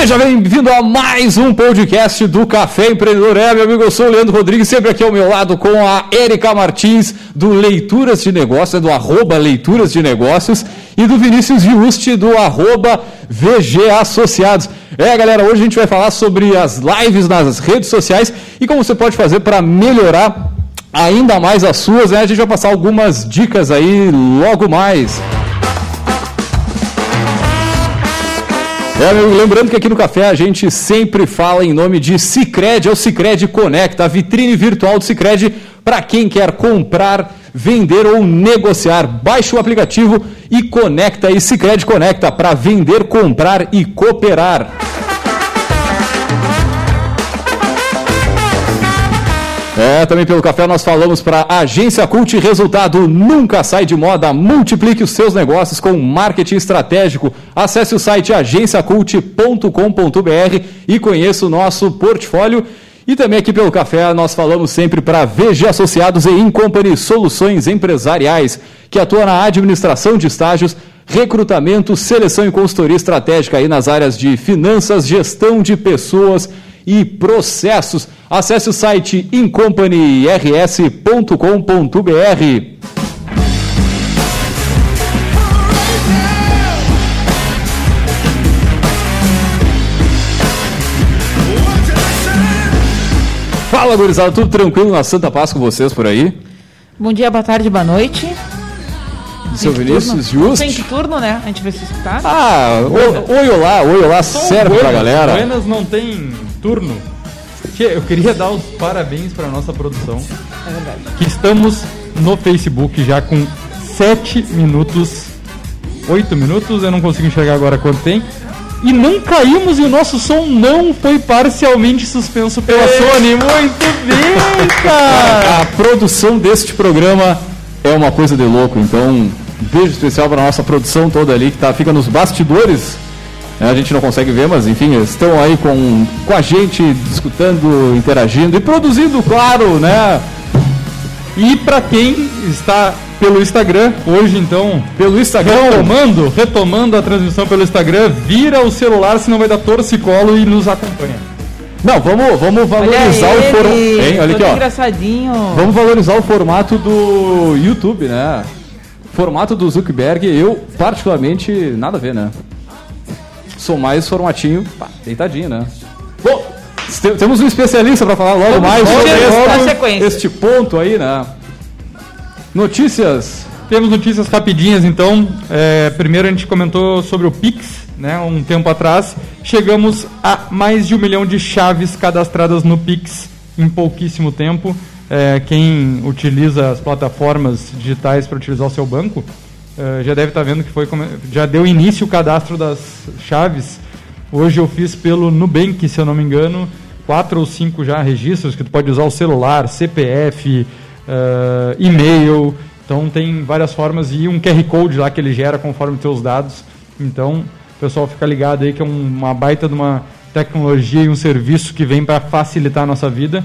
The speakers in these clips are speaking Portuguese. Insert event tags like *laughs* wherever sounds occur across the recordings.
Seja bem-vindo a mais um podcast do Café Empreendedor. É, meu amigo, eu sou o Leandro Rodrigues, sempre aqui ao meu lado com a Erika Martins, do Leituras de Negócios, do arroba Leituras de Negócios, e do Vinícius Giusti, do arroba VG Associados. É, galera, hoje a gente vai falar sobre as lives nas redes sociais e como você pode fazer para melhorar ainda mais as suas, né? A gente vai passar algumas dicas aí logo mais. É, lembrando que aqui no café a gente sempre fala em nome de Cicred, é o Cicred Conecta, a vitrine virtual do Cicred para quem quer comprar, vender ou negociar. Baixe o aplicativo e conecta aí Cicred Conecta para vender, comprar e cooperar. É, também pelo café nós falamos para Agência Cult, resultado nunca sai de moda. Multiplique os seus negócios com marketing estratégico. Acesse o site agenciacult.com.br e conheça o nosso portfólio. E também aqui pelo café nós falamos sempre para VG Associados e Incompany Soluções Empresariais, que atua na administração de estágios, recrutamento, seleção e consultoria estratégica aí nas áreas de finanças, gestão de pessoas e processos. Acesse o site incompanyrs.com.br. Fala, gurizada, tudo tranquilo na Santa Paz com vocês por aí? Bom dia, boa tarde, boa noite. Seu Vinícius Justo. Tem que turno, né? A gente vai se escutar. Ah, oi, oi olá, oi olá, serve pra galera. Buenas não tem turno. Eu queria dar os parabéns para nossa produção. É verdade. Que estamos no Facebook já com 7 minutos, 8 minutos, eu não consigo enxergar agora quanto tem. E não caímos e o nosso som não foi parcialmente suspenso pela Sony. Muito bem, cara! A produção deste programa é uma coisa de louco, então um beijo especial para nossa produção toda ali que tá, fica nos bastidores a gente não consegue ver, mas enfim, estão aí com, com a gente, discutando, interagindo e produzindo, claro, né? E para quem está pelo Instagram, hoje então, pelo Instagram, retomando, retomando a transmissão pelo Instagram, vira o celular, senão vai dar torcicolo e nos acompanha. Não, vamos, vamos valorizar Olha o formato. Olha aqui, ó. engraçadinho. Vamos valorizar o formato do YouTube, né? Formato do Zuckerberg, eu particularmente nada a ver, né? Sou mais formatinho, pá, deitadinho, né? Bom, te- temos um especialista para falar logo mais sobre este, este ponto aí, né? Notícias. Temos notícias rapidinhas, então. É, primeiro a gente comentou sobre o Pix, né, um tempo atrás. Chegamos a mais de um milhão de chaves cadastradas no Pix em pouquíssimo tempo. É, quem utiliza as plataformas digitais para utilizar o seu banco é, já deve estar vendo que foi já deu início o cadastro das chaves. Hoje eu fiz pelo Nubank, se eu não me engano, quatro ou cinco já registros que tu pode usar o celular, CPF, eh, e-mail. Então tem várias formas e um QR Code lá que ele gera conforme teus dados. Então, pessoal fica ligado aí que é um- uma baita de uma tecnologia e um serviço que vem para facilitar a nossa vida.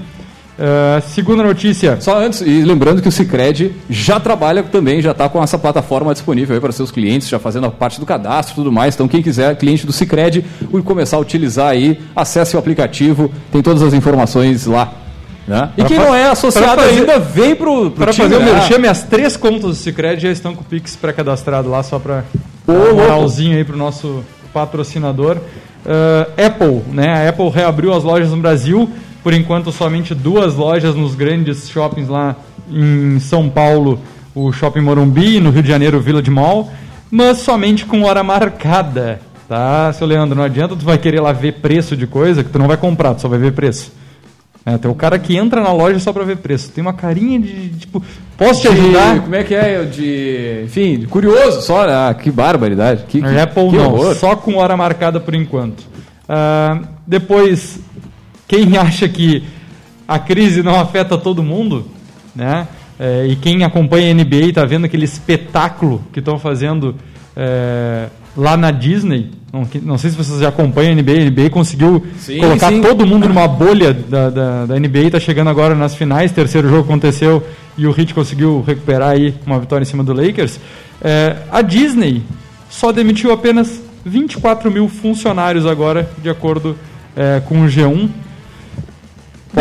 Eh, segunda notícia. Só antes, e lembrando que o Cicred já trabalha também, já está com essa plataforma disponível aí para seus clientes, já fazendo a parte do cadastro e tudo mais. Então, quem quiser, cliente do Cicred, começar a utilizar aí, acesse o aplicativo, tem todas as informações lá. Né? E Pra quem não é associado fazer- ainda, vem pro, pro Para fazer o né? merchan, minhas três contas do Cicred já estão com o Pix pré-cadastrado lá, só para dar um moralzinho aí pro nosso patrocinador. Ah, Apple, né? A Apple reabriu as lojas no Brasil, por enquanto somente duas lojas nos grandes shoppings lá em São Paulo, o Shopping Morumbi, e no Rio de Janeiro, o Village Mall, mas somente com hora marcada, tá, seu Leandro? Não adianta tu vai querer lá ver preço de coisa que tu não vai comprar, tu só vai ver preço. É, tem o cara que entra na loja só pra ver preço. Tem uma carinha de, tipo, posso te De- ajudar? Como é que é? De, enfim, de curioso só. né? Ah, que barbaridade. Que, que, Apple que não, horror. só com hora marcada por enquanto. Ah, depois, quem acha que a crise não afeta todo mundo, né? É, e quem acompanha a NBA está vendo aquele espetáculo que estão fazendo é, lá na Disney. Não, não sei se vocês já acompanham a NBA. A NBA conseguiu Sim, colocar sim. todo mundo numa bolha da, da, da NBA. Está chegando agora nas finais. Terceiro jogo aconteceu e o Heat conseguiu recuperar aí uma vitória em cima do Lakers. É, a Disney só demitiu apenas 24 mil funcionários agora, de acordo é, com o G1,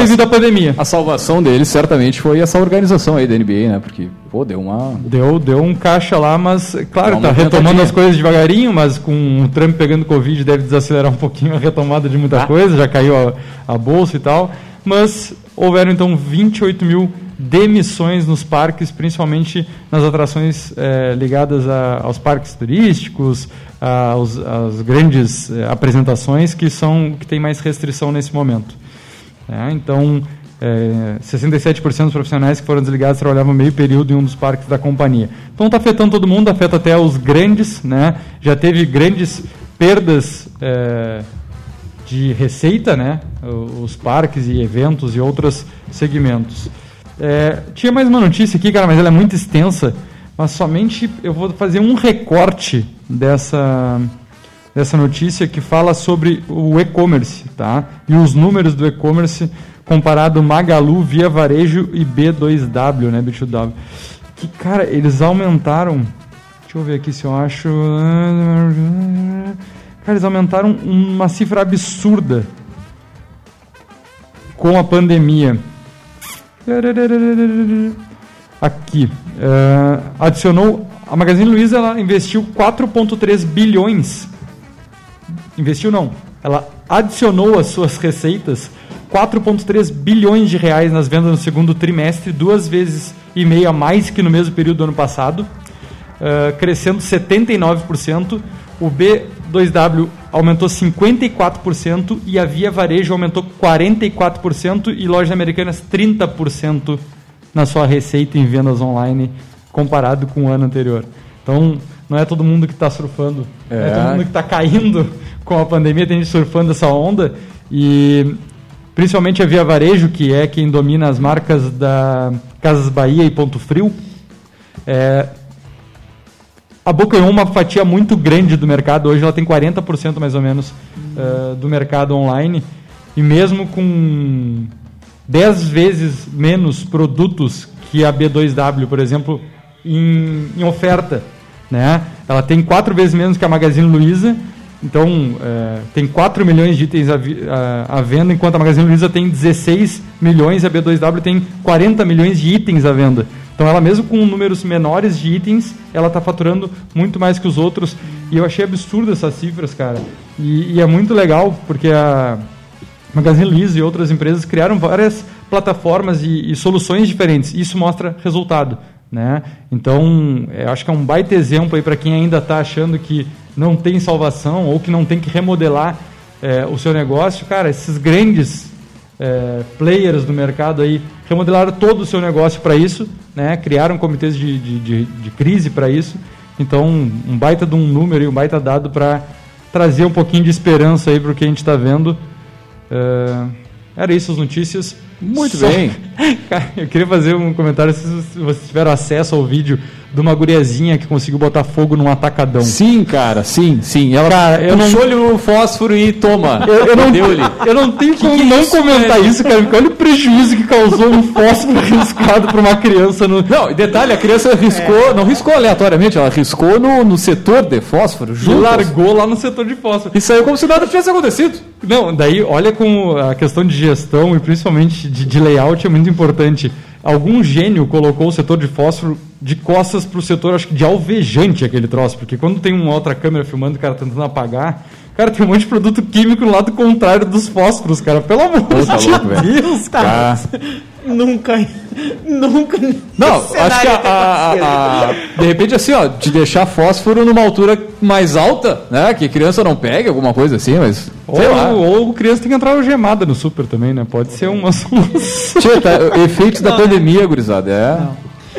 devido à pandemia. A salvação deles certamente foi essa organização aí da NBA, né? Porque, pô, deu uma. Deu, deu um caixa lá, mas, claro, tá retomando as coisas devagarinho, mas com o Trump pegando Covid deve desacelerar um pouquinho a retomada de muita Ah. coisa, já caiu a, a bolsa e tal. Mas houveram então 28 mil demissões nos parques, principalmente nas atrações eh, ligadas a- aos parques turísticos, às grandes eh, apresentações que são que tem mais restrição nesse momento. Né? Então, é, 67% dos profissionais que foram desligados trabalhavam meio período em um dos parques da companhia. Então está afetando todo mundo, afeta até os grandes, né? Já teve grandes perdas é, de receita, né? Os parques e eventos e outros segmentos. É, tinha mais uma notícia aqui, cara, mas ela é muito extensa. Mas somente eu vou fazer um recorte dessa dessa notícia que fala sobre o e-commerce, tá? E os números do e-commerce comparado Magalu, Via Varejo e B2W, né, B2W. Que cara, eles aumentaram. Deixa eu ver aqui se eu acho. Cara, eles aumentaram uma cifra absurda com a pandemia. Aqui. eh, adicionou. A Magazine Luiza ela investiu 4,3 bilhões. Investiu não. Ela adicionou às suas receitas 4,3 bilhões de reais nas vendas no segundo trimestre, duas vezes e meia mais que no mesmo período do ano passado, eh, crescendo 79%. O B2W aumentou 54% e a Via Varejo aumentou 44% e lojas americanas 30% na sua receita em vendas online comparado com o ano anterior. Então, não é todo mundo que está surfando, não é É. todo mundo que está caindo *laughs* com a pandemia, tem gente surfando essa onda e principalmente a Via Varejo, que é quem domina as marcas da Casas Bahia e Ponto Frio, é, abocanhou uma fatia muito grande do mercado. Hoje ela tem 40% mais ou menos eh, do mercado online. E mesmo com 10 vezes menos produtos que a B2W, por exemplo, em, em oferta. Né? Ela tem quatro vezes menos que a Magazine Luiza. Então, eh, tem 4 milhões de itens à, à- à venda, enquanto a Magazine Luiza tem 16 milhões e a B2W tem 40 milhões de itens à venda. Então, ela mesmo com números menores de itens, ela está faturando muito mais que os outros. E eu achei absurdo essas cifras, cara. E, e é muito legal, porque a Magazine Luiza e outras empresas criaram várias plataformas e, e soluções diferentes. Isso mostra resultado. Né? Então, eu acho que é um baita exemplo para quem ainda está achando que não tem salvação ou que não tem que remodelar eh, o seu negócio. Cara, esses grandes eh, players do mercado aí remodelaram todo o seu negócio para isso, né? criaram comitês de, de, de, de crise para isso. Então, um baita de um número e um baita dado para trazer um pouquinho de esperança aí para o que a gente está vendo. Eh, era isso as notícias. Muito Só- bem. *laughs* Cara, eu queria fazer um comentário se vocês tiveram acesso ao vídeo de uma guriazinha que conseguiu botar fogo num atacadão. Sim, cara, sim, sim. Ela Cara, eu não- puxou-lhe o fósforo e toma. Eu, eu não, eu não tenho como que é não isso, comentar velho? isso, cara, olha o prejuízo que causou um fósforo *laughs* riscado para uma criança no. Não, e detalhe, a criança riscou, não riscou aleatoriamente, ela riscou no, no setor de fósforo, E junto. largou lá no setor de fósforo. E saiu como se nada tivesse acontecido. Não, daí olha como a questão de gestão e principalmente de, de layout é muito importante. Algum gênio colocou o setor de fósforo de costas para o setor, acho que de alvejante aquele troço, porque quando tem uma outra câmera filmando o cara tentando apagar, cara, tem um monte de produto químico no lado contrário dos fósforos, cara. Pelo amor Pô, tá de louco, velho. Deus, Tá. cara. Nunca. Nunca. Não, acho que a, a- a- de repente assim, ó, de deixar fósforo numa altura mais alta, né? Que criança não pegue, alguma coisa assim, mas. Sei lá. Ou, ou criança tem que entrar algemada no super também, né? Pode ser uma solução. Tá, efeitos da Não, né? pandemia, gurizada. É.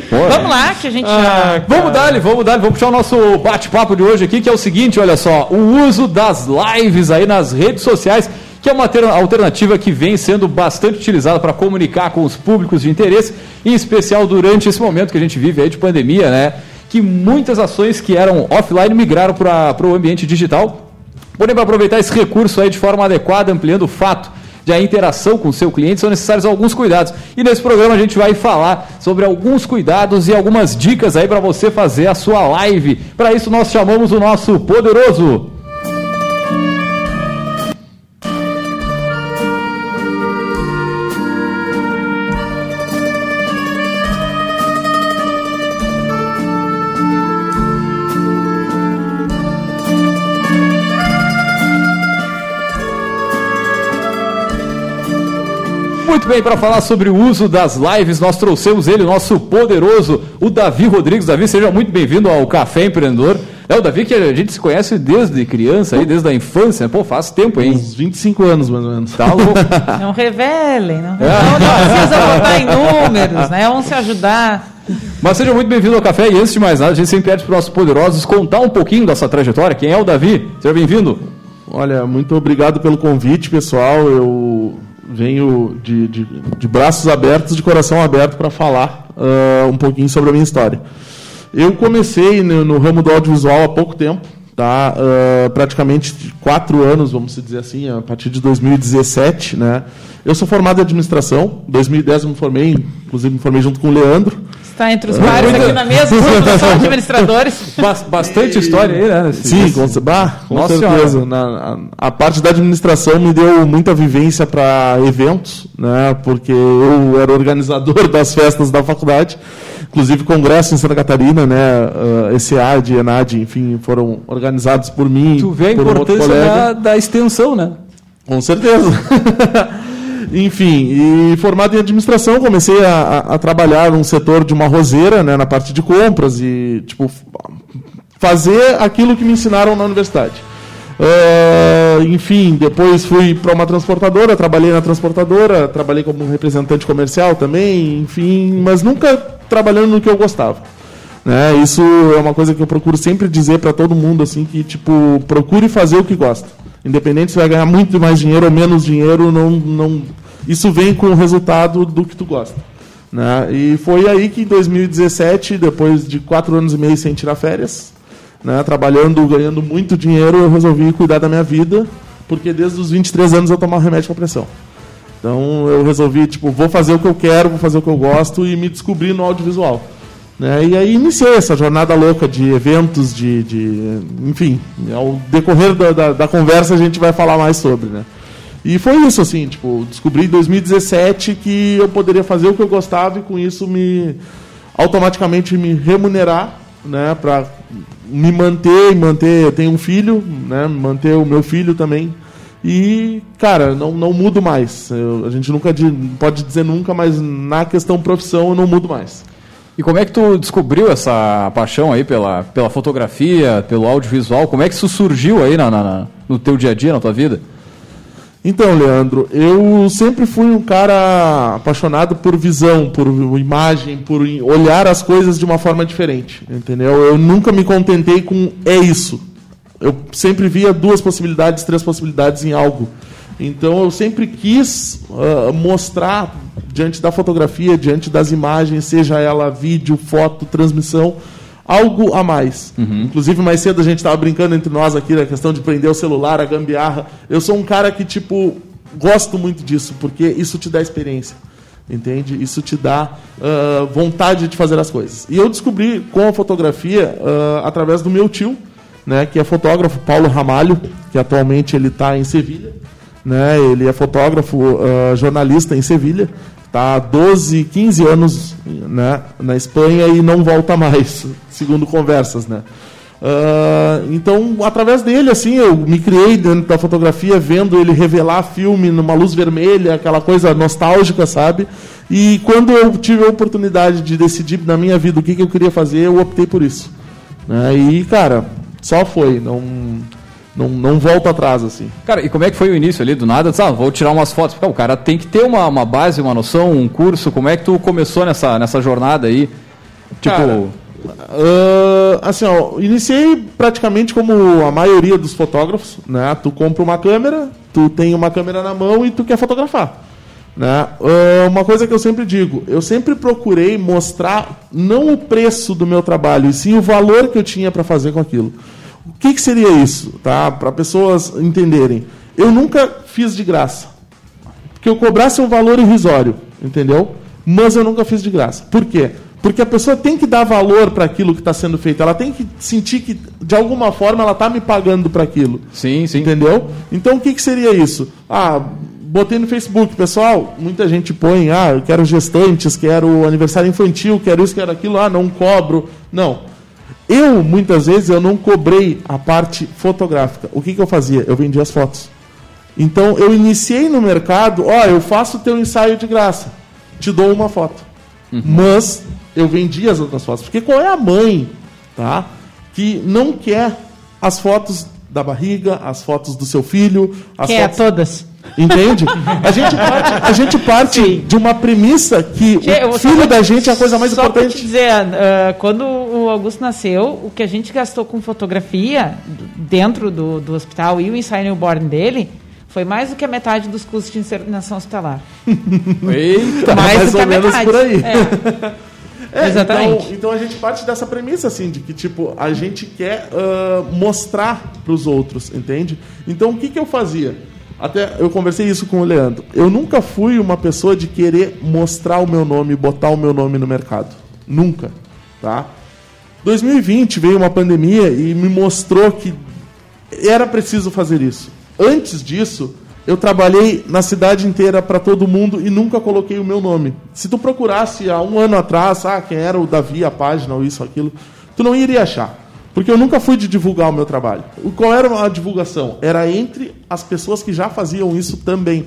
Pô, Vamos lá, que a gente Ah, já. Vamos dar-lhe, vamos dar-lhe, vamos puxar o nosso bate-papo de hoje aqui, que é o seguinte, olha só, o uso das lives aí nas redes sociais, que é uma ter- alternativa que vem sendo bastante utilizada para comunicar com os públicos de interesse, em especial durante esse momento que a gente vive aí de pandemia, né? Que muitas ações que eram offline migraram para o ambiente digital. Porém, para aproveitar esse recurso aí de forma adequada, ampliando o fato de a interação com o seu cliente, são necessários alguns cuidados. E nesse programa a gente vai falar sobre alguns cuidados e algumas dicas aí para você fazer a sua live. Para isso nós chamamos o nosso poderoso Muito bem, para falar sobre o uso das lives, nós trouxemos ele, o nosso poderoso, o Davi Rodrigues. Davi, seja muito bem-vindo ao Café Empreendedor. É o Davi que a gente se conhece desde criança, aí, desde a infância. Pô, faz tempo, hein? Uns 25 anos, mais ou menos. Tá louco. *laughs* Não revelem, não, não, não precisa botar em números, né? Vamos se ajudar. Mas seja muito bem-vindo ao Café. E antes de mais nada, a gente sempre pede para os nossos poderosos contar um pouquinho dessa trajetória. Quem é o Davi? Seja bem-vindo. Olha, muito obrigado pelo convite, pessoal. Eu venho de, de, de braços abertos, de coração aberto para falar uh, um pouquinho sobre a minha história. Eu comecei no, no ramo do audiovisual há pouco tempo, tá? Uh, praticamente quatro anos, vamos dizer assim, a partir de 2017, né? Eu sou formado em administração, em 2010 eu me formei, inclusive me formei junto com o Leandro. Está entre os vários aqui na mesa, *laughs* são administradores. bastante história aí, né? Sim, com, bah, com Nossa certeza. Na, a, a, parte da administração me deu muita vivência para eventos, né? Porque eu era organizador *laughs* das festas da faculdade, inclusive congresso em Santa Catarina, né? Uh, ECAD, ENAD, enfim, foram organizados por mim. Tu vê a um importância colega. da, da extensão, né? Com certeza. *laughs* Enfim, e formado em administração, comecei a, a, trabalhar num setor de uma roseira, né, na parte de compras e tipo fazer aquilo que me ensinaram na universidade. Uh, enfim, depois fui para uma transportadora, trabalhei na transportadora, trabalhei como representante comercial também, enfim, mas nunca trabalhando no que eu gostava. Né? Isso é uma coisa que eu procuro sempre dizer para todo mundo assim que tipo procure fazer o que gosta. Independente se vai ganhar muito mais dinheiro ou menos dinheiro, não, não, isso vem com o resultado do que tu gosta. Né? E foi aí que em 2017, depois de quatro anos e meio sem tirar férias, né, trabalhando, ganhando muito dinheiro, eu resolvi cuidar da minha vida, porque desde os 23 anos eu tomava remédio para pressão. Então eu resolvi, tipo, vou fazer o que eu quero, vou fazer o que eu gosto e me descobri no audiovisual. Né? E aí iniciei essa jornada louca de eventos, de, de enfim, ao decorrer da, da, da, conversa a gente vai falar mais sobre, né? E foi isso, assim, tipo, descobri em 2017 que eu poderia fazer o que eu gostava e com isso me automaticamente me remunerar, né, para me manter e manter, eu tenho um filho, né, manter o meu filho também. E, cara, não, não mudo mais. Eu, a gente nunca pode dizer nunca, mas na questão profissão eu não mudo mais. E como é que tu descobriu essa paixão aí pela, pela fotografia, pelo audiovisual? Como é que isso surgiu aí na, na, no teu dia a dia, na tua vida? Então, Leandro, eu sempre fui um cara apaixonado por visão, por imagem, por olhar as coisas de uma forma diferente, entendeu? Eu nunca me contentei com é isso. Eu sempre via duas possibilidades, três possibilidades em algo. Então eu sempre quis uh, mostrar diante da fotografia, diante das imagens, seja ela vídeo, foto, transmissão, algo a mais. Uhum. Inclusive, mais cedo a gente estava brincando entre nós aqui na questão de prender o celular, a gambiarra. Eu sou um cara que, tipo, gosto muito disso, porque isso te dá experiência. Entende? Isso te dá uh, vontade de fazer as coisas. E eu descobri com a fotografia uh, através do meu tio, né, que é fotógrafo, Paulo Ramalho, que atualmente ele está em Sevilha. Né, ele é fotógrafo, uh, jornalista em Sevilha. Está há 12, 15 anos né, na Espanha e não volta mais, *laughs* segundo conversas. Né? Uh, então, através dele, assim, eu me criei dentro da fotografia, vendo ele revelar filme numa luz vermelha, aquela coisa nostálgica, sabe? E quando eu tive a oportunidade de decidir na minha vida o que, que eu queria fazer, eu optei por isso. Né? E, cara, só foi. Não, não, não volta atrás, assim. Cara, e como é que foi o início ali? Do nada, ah, vou tirar umas fotos. Porque, o cara tem que ter uma, uma base, uma noção, um curso. Como é que tu começou nessa, nessa jornada aí? Tipo. Cara, uh, assim, ó, iniciei praticamente como a maioria dos fotógrafos, né? Tu compra uma câmera, tu tem uma câmera na mão e tu quer fotografar. Né? Uh, uma coisa que eu sempre digo, eu sempre procurei mostrar não o preço do meu trabalho, e sim o valor que eu tinha para fazer com aquilo. O que, que seria isso? Tá? Para pessoas entenderem. Eu nunca fiz de graça. Porque eu cobrasse um valor irrisório, entendeu? Mas eu nunca fiz de graça. Por quê? Porque a pessoa tem que dar valor para aquilo que está sendo feito. Ela tem que sentir que, de alguma forma, ela está me pagando para aquilo. Sim, sim. Entendeu? Então, o que, que seria isso? Ah, botei no Facebook, pessoal, muita gente põe, ah, eu quero gestantes, quero aniversário infantil, quero isso, quero aquilo, ah, não cobro. Não. Eu, muitas vezes, eu não cobrei a parte fotográfica. O que, que eu fazia? Eu vendia as fotos. Então eu iniciei no mercado, ó, eu faço teu ensaio de graça, te dou uma foto. Mas eu vendi as outras fotos. Porque qual é a mãe, tá? Que não quer as fotos da barriga, as fotos do seu filho, as Quer fotos. todas. Entende? A gente parte, a gente parte Sim. de uma premissa que Tchê, eu o só filho da gente é a coisa mais Só pra te importante. dizer, ah, quando o Augusto nasceu, o que a gente gastou com fotografia dentro do, do hospital e o ensaio newborn dele foi mais do que a metade dos custos de internação hospitalar. *laughs* Eita! mais, mais do que a ou menos metade. por aí. É. É, Exatamente. Então, então a gente parte dessa premissa, assim, de que, tipo, a gente quer ah, mostrar para os outros, entende? Então, o que, que eu fazia? Até eu conversei isso com o Leandro. Eu nunca fui uma pessoa de querer mostrar o meu nome, botar o meu nome no mercado. Nunca, tá? 2020 veio uma pandemia e me mostrou que era preciso fazer isso. Antes disso, eu trabalhei na cidade inteira para todo mundo e nunca coloquei o meu nome. Se tu procurasse há um ano atrás, ah, quem era o Davi, a página, ou isso, aquilo, tu não iria achar. Porque eu nunca fui de divulgar o meu trabalho. O- Qual era a divulgação? Era entre as pessoas que já faziam isso também.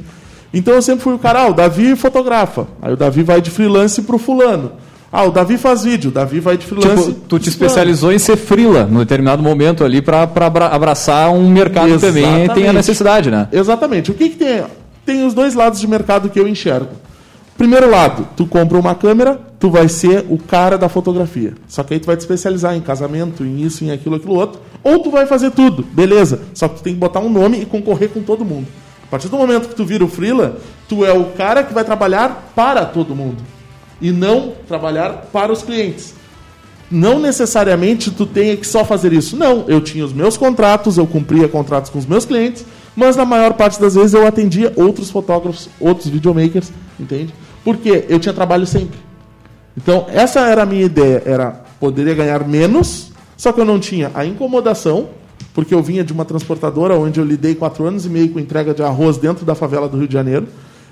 Então eu sempre fui o cara, ah, o Davi fotografa. Aí o Davi vai de freelance pro fulano. Ah, o Davi faz vídeo, o Davi vai de freelance. Tipo, tu te especializou em ser frila num determinado momento ali para abraçar um mercado que também tem a Exatamente. necessidade, né? Exatamente. O que, que tem? Tem os dois lados de mercado que eu enxergo. Primeiro lado, tu compra uma câmera, tu vai ser o cara da fotografia. Só que aí tu vai te especializar em casamento, em isso, em aquilo, aquilo outro. Ou tu vai fazer tudo, beleza. Só que tu tem que botar um nome e concorrer com todo mundo. A partir do momento que tu vira o freela, tu é o cara que vai trabalhar para todo mundo. E não trabalhar para os clientes não necessariamente tu tenha que só fazer isso. Não, eu tinha os meus contratos, eu cumpria contratos com os meus clientes, mas na maior parte das vezes eu atendia outros fotógrafos, outros videomakers, entende? Porque eu tinha trabalho sempre. Então, essa era a minha ideia, era poderia ganhar menos, só que eu não tinha a incomodação, porque eu vinha de uma transportadora onde eu lidei quatro anos e meio com entrega de arroz dentro da favela do Rio de Janeiro.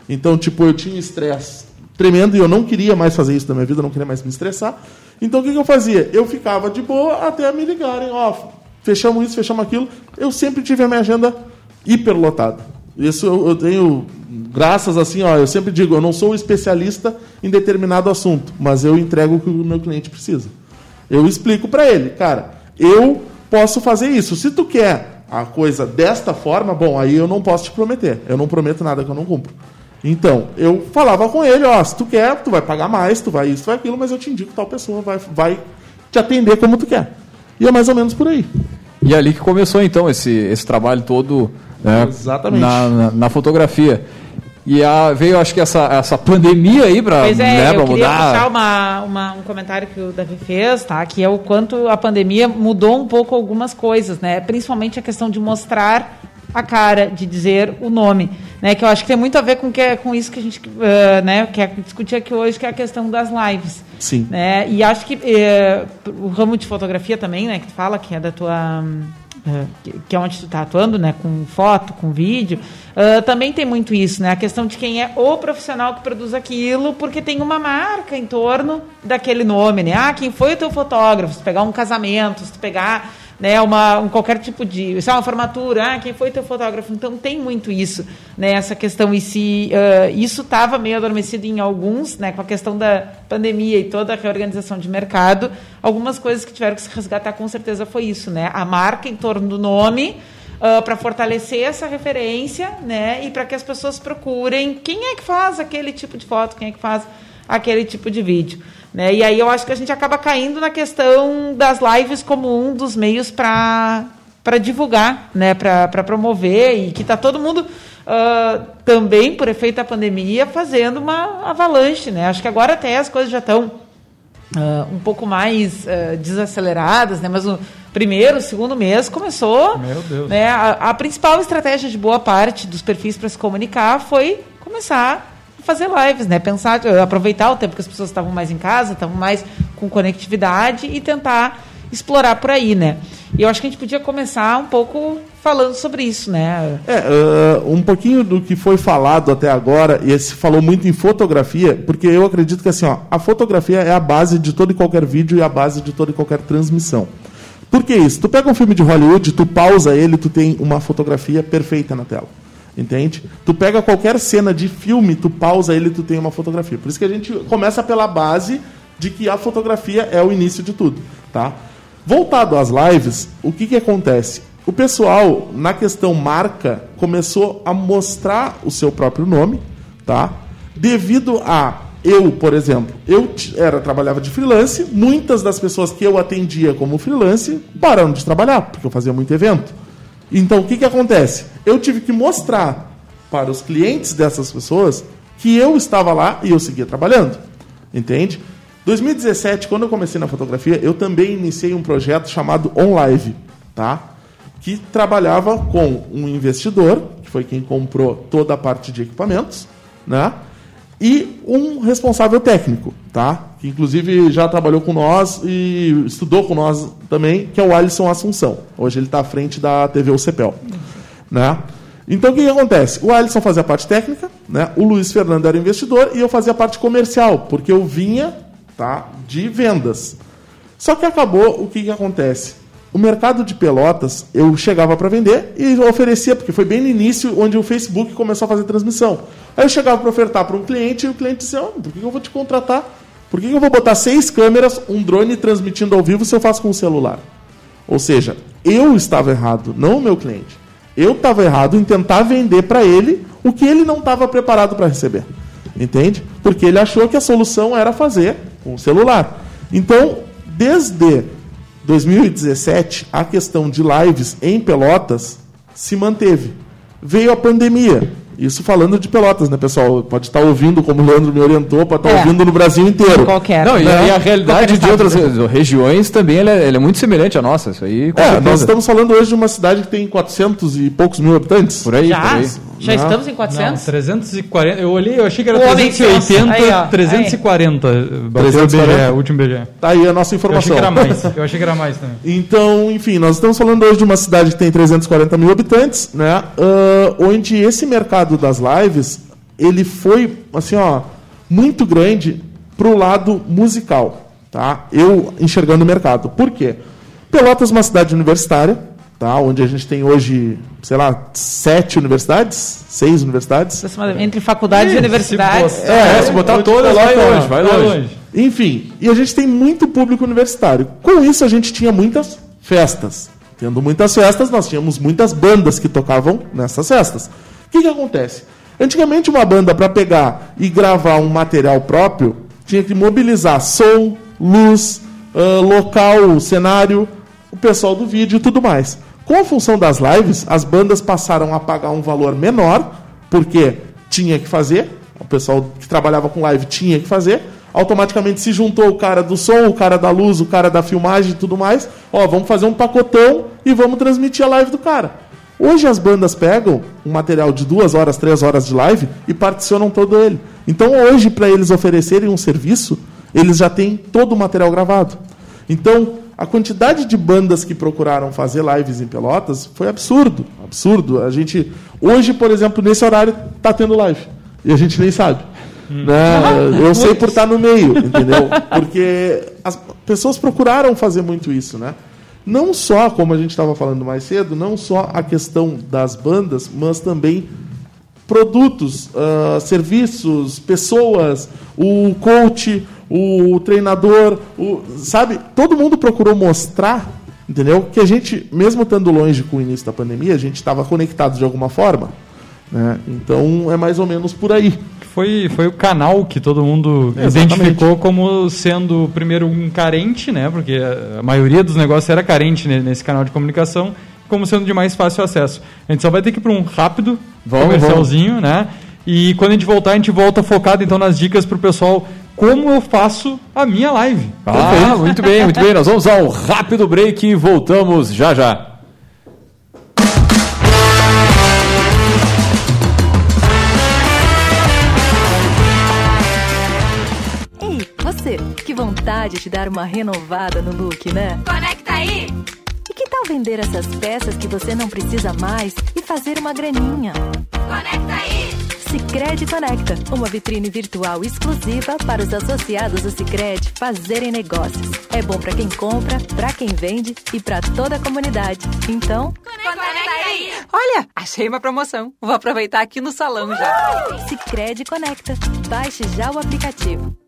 Então, tipo, eu tinha estresse tremendo e eu não queria mais fazer isso na minha vida, eu não queria mais me estressar. Então, o que, eu fazia? Eu ficava de boa até me ligarem, ó, fechamos isso, fechamos aquilo. Eu sempre tive a minha agenda hiperlotada. Isso eu, eu tenho, graças assim, ó, eu sempre digo, eu não sou especialista em determinado assunto, mas eu entrego o que o meu cliente precisa. Eu explico para ele, cara, eu posso fazer isso. Se tu quer a coisa desta forma, bom, aí eu não posso te prometer. Eu não prometo nada que eu não cumpro. Então, eu falava com ele, ó, se tu quer, tu vai pagar mais, tu vai isso, tu vai aquilo, mas eu te indico tal pessoa, vai, vai te atender como tu quer. E é mais ou menos por aí. E é ali que começou então esse, esse trabalho todo né, Exatamente. Na, na, na fotografia. E a, veio, acho que, essa, essa pandemia aí para é, né, eu queria mudar. puxar uma, uma- um comentário que o Davi fez, tá? Que é o quanto a pandemia mudou um pouco algumas coisas, né? Principalmente a questão de mostrar a cara, de dizer o nome, né? Que eu acho que tem muito a ver com, que, com isso que a gente eh, né, quer discutir aqui hoje, que é a questão das lives. Sim. Né? E acho que eh, o ramo de fotografia também, né? Que tu fala que é da tua... eh, que- que é onde tu está atuando, né, com foto, com vídeo, ah, também tem muito isso, né, a questão de quem é o profissional que produz aquilo, porque tem uma marca em torno daquele nome, né, ah, quem foi o teu fotógrafo, se pegar um casamento, se pegar, né, uma, um qualquer tipo de, sei lá, uma formatura, ah, quem foi teu fotógrafo, então tem muito isso, né, essa questão, e se ah, isso estava meio adormecido em alguns, né, com a questão da pandemia e toda a reorganização de mercado, algumas coisas que tiveram que se resgatar com certeza foi isso, né, a marca em torno do nome, para fortalecer essa referência, né, e para que as pessoas procurem quem é que faz aquele tipo de foto, quem é que faz aquele tipo de vídeo, né? E aí eu acho que a gente acaba caindo na questão das lives como um dos meios para para divulgar, né, para promover e que está todo mundo ah, também por efeito da pandemia fazendo uma avalanche, né? Acho que agora até as coisas já estão ah, um pouco mais ah, desaceleradas, né? Mas no primeiro, segundo mês começou. Meu Deus. Né? A, a principal estratégia de boa parte dos perfis para se comunicar foi começar fazer lives, né? Pensar, aproveitar o tempo que as pessoas estavam mais em casa, estavam mais com conectividade e tentar explorar por aí, né? E eu acho que a gente podia começar um pouco falando sobre isso, né? É, ah, um pouquinho do que foi falado até agora, e se falou muito em fotografia, porque eu acredito que assim, ó, a fotografia é a base de todo e qualquer vídeo e a base de toda e qualquer transmissão. Por que isso? Tu pega um filme de Hollywood, tu pausa ele, tu tem uma fotografia perfeita na tela. Entende? Tu pega qualquer cena de filme, tu pausa ele, tu tem uma fotografia. Por isso que a gente começa pela base de que a fotografia é o início de tudo, tá? Voltado às lives, o que que acontece? O pessoal, na questão marca, começou a mostrar o seu próprio nome, tá? Devido a eu, por exemplo, eu era trabalhava de freelance, muitas das pessoas que eu atendia como freelance pararam de trabalhar, porque eu fazia muito evento. Então, o que, que acontece? Eu tive que mostrar para os clientes dessas pessoas que eu estava lá e eu seguia trabalhando. Entende? 2017, quando eu comecei na fotografia, eu também iniciei um projeto chamado OnLive, tá? Que trabalhava com um investidor, que foi quem comprou toda a parte de equipamentos, né? E um responsável técnico, tá? Que inclusive já trabalhou com nós e estudou com nós também, que é o Alisson Assunção. Hoje ele está à frente da TV UCPEL, né? Então o que, que, acontece? O Alisson fazia a parte técnica, né? o Luiz Fernando era investidor e eu fazia a parte comercial, porque eu vinha tá, de vendas. Só que acabou, o que, que acontece? O mercado de pelotas, eu chegava para vender e oferecia, porque foi bem no início onde o Facebook começou a fazer transmissão. Aí eu chegava para ofertar para um cliente e o cliente dizia: oh, por que eu vou te contratar? Por que eu vou botar seis câmeras, um drone transmitindo ao vivo se eu faço com o celular? Ou seja, eu estava errado, não o meu cliente. Eu estava errado em tentar vender para ele o que ele não estava preparado para receber. Entende? Porque ele achou que a solução era fazer com o celular. Então, desde 2017, a questão de lives em Pelotas se manteve. Veio a pandemia. Isso falando de Pelotas, né, pessoal? Pode estar ouvindo, como o Leandro me orientou, pode estar é. ouvindo no Brasil inteiro. Qualquer. Não, e, né? e a realidade de outras regiões também ela é, ela é, muito semelhante à nossa. Isso aí, é, nós estamos falando hoje de uma cidade que tem 400 e poucos mil habitantes. Por aí, Já? por aí. Já não. estamos em 400? Não, 340. Eu olhei, eu achei que era 380, aí, 340. Bateu 340. o último BGE. Tá aí a nossa informação. Eu achei que era mais. *laughs* Eu achei que era mais também. então, enfim, nós estamos falando hoje de uma cidade que tem 340 mil habitantes, né? Uh, onde esse mercado das lives, ele foi, assim, ó, muito grande pro lado musical, tá? Eu enxergando o mercado. Por quê? Pelotas é uma cidade universitária, tá? onde a gente tem hoje, sei lá, sete universidades, seis universidades. Entre faculdades e universidades. Se botar, é, se botar todas, vai longe, vai longe. longe. Enfim, e a gente tem muito público universitário. Com isso, a gente tinha muitas festas. Tendo muitas festas, nós tínhamos muitas bandas que tocavam nessas festas. O que, que acontece? Antigamente, uma banda, para pegar e gravar um material próprio, tinha que mobilizar som, luz, uh, local, cenário, o pessoal do vídeo e tudo mais. Com a função das lives, as bandas passaram a pagar um valor menor, porque tinha que fazer, o pessoal que trabalhava com live tinha que fazer. Automaticamente se juntou o cara do som, o cara da luz, o cara da filmagem e tudo mais. Ó, vamos fazer um pacotão e vamos transmitir a live do cara. Hoje as bandas pegam um material de duas horas, três horas de live e particionam todo ele. Então hoje, para eles oferecerem um serviço, eles já têm todo o material gravado. Então, a quantidade de bandas que procuraram fazer lives em Pelotas foi absurdo, absurdo. A gente hoje, por exemplo, nesse horário está tendo live e a gente nem sabe. Hum. Né? *laughs* Eu sei por estar no meio, entendeu? Porque as pessoas procuraram fazer muito isso, né? Não só, como a gente estava falando mais cedo, não só a questão das bandas, mas também produtos, uh, serviços, pessoas, o coach, o treinador, o, sabe? Todo mundo procurou mostrar, entendeu? Que a gente, mesmo estando longe com o início da pandemia, a gente estava conectado de alguma forma. Né? Então é mais ou menos por aí. Foi, foi o canal que todo mundo identificou como sendo, primeiro, um carente, né? Porque a maioria dos negócios era carente nesse canal de comunicação, como sendo de mais fácil acesso. A gente só vai ter que ir para um rápido vamos, comercialzinho, vamos. né? E quando a gente voltar, a gente volta focado então nas dicas para o pessoal como eu faço a minha live. Ah, muito bem, muito bem. Nós vamos ao rápido break e voltamos já já. Ei, você, que vontade de dar uma renovada no look, né? Conecta aí! E que tal vender essas peças que você não precisa mais e fazer uma graninha? Conecta aí! Sicredi Conecta, uma vitrine virtual exclusiva para os associados do Sicredi fazerem negócios. É bom para quem compra, para quem vende e para toda a comunidade. Então, conecta aí. Olha, achei uma promoção. Vou aproveitar aqui no salão já. Sicredi Conecta. Baixe já o aplicativo.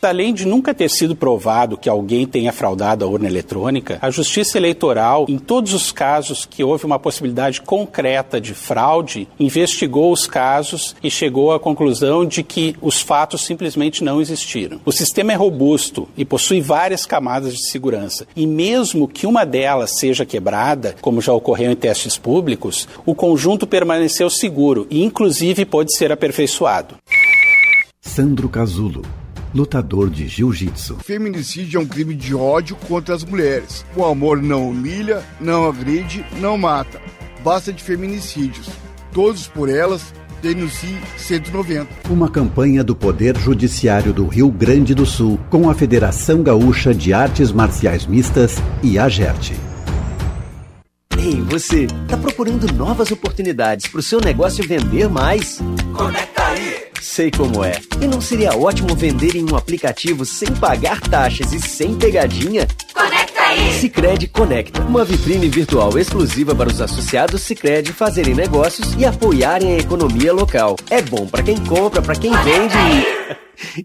Além de nunca ter sido provado que alguém tenha fraudado a urna eletrônica, a Justiça Eleitoral, em todos os casos que houve uma possibilidade concreta de fraude, investigou os casos e chegou à conclusão de que os fatos simplesmente não existiram. O sistema é robusto e possui várias camadas de segurança. E mesmo que uma delas seja quebrada, como já ocorreu em testes públicos, o conjunto permaneceu seguro e, inclusive, pode ser aperfeiçoado. Sandro Casulo lutador de jiu-jitsu. Feminicídio é um crime de ódio contra as mulheres. O amor não humilha, não agride, não mata. Basta de feminicídios. Todos por elas, denuncie 190. Uma campanha do Poder Judiciário do Rio Grande do Sul com a Federação Gaúcha de Artes Marciais Mistas e a GERT. Ei, você, tá procurando novas oportunidades para o seu negócio vender mais? Conecta! Sei como é. E não seria ótimo vender em um aplicativo sem pagar taxas e sem pegadinha? Conecta aí! Sicredi Conecta, uma vitrine virtual exclusiva para os associados Sicredi fazerem negócios e apoiarem a economia local. É bom para quem compra, para quem Conecta vende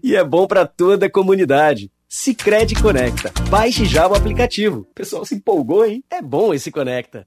e... *laughs* e é bom para toda a comunidade. Sicredi Conecta. Baixe já o aplicativo. O pessoal se empolgou, hein? É bom esse Conecta.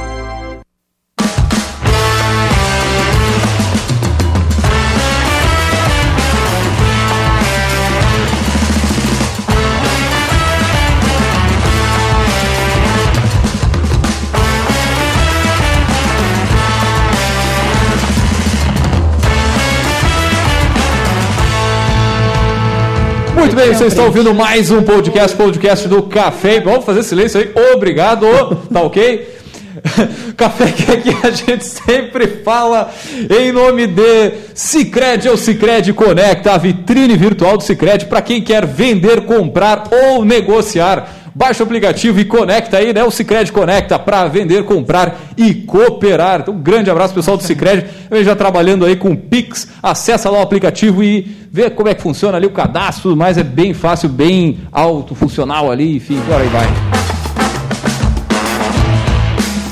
Muito bem, você está ouvindo mais um podcast, podcast do Café. Vamos fazer silêncio aí. Obrigado, tá ok? *laughs* Café que aqui a gente sempre fala em nome de Cicred ou Cicred Conecta, a vitrine virtual do Cicred para quem quer vender, comprar ou negociar. Baixa o aplicativo e conecta aí, né? O Cicred Conecta para vender, comprar e cooperar. Então, um grande abraço pessoal do Cicred. Eu já trabalhando aí com Pix. Acessa lá o aplicativo e vê como é que funciona ali o cadastro, mas é bem fácil, bem alto, funcional ali, enfim, por aí vai.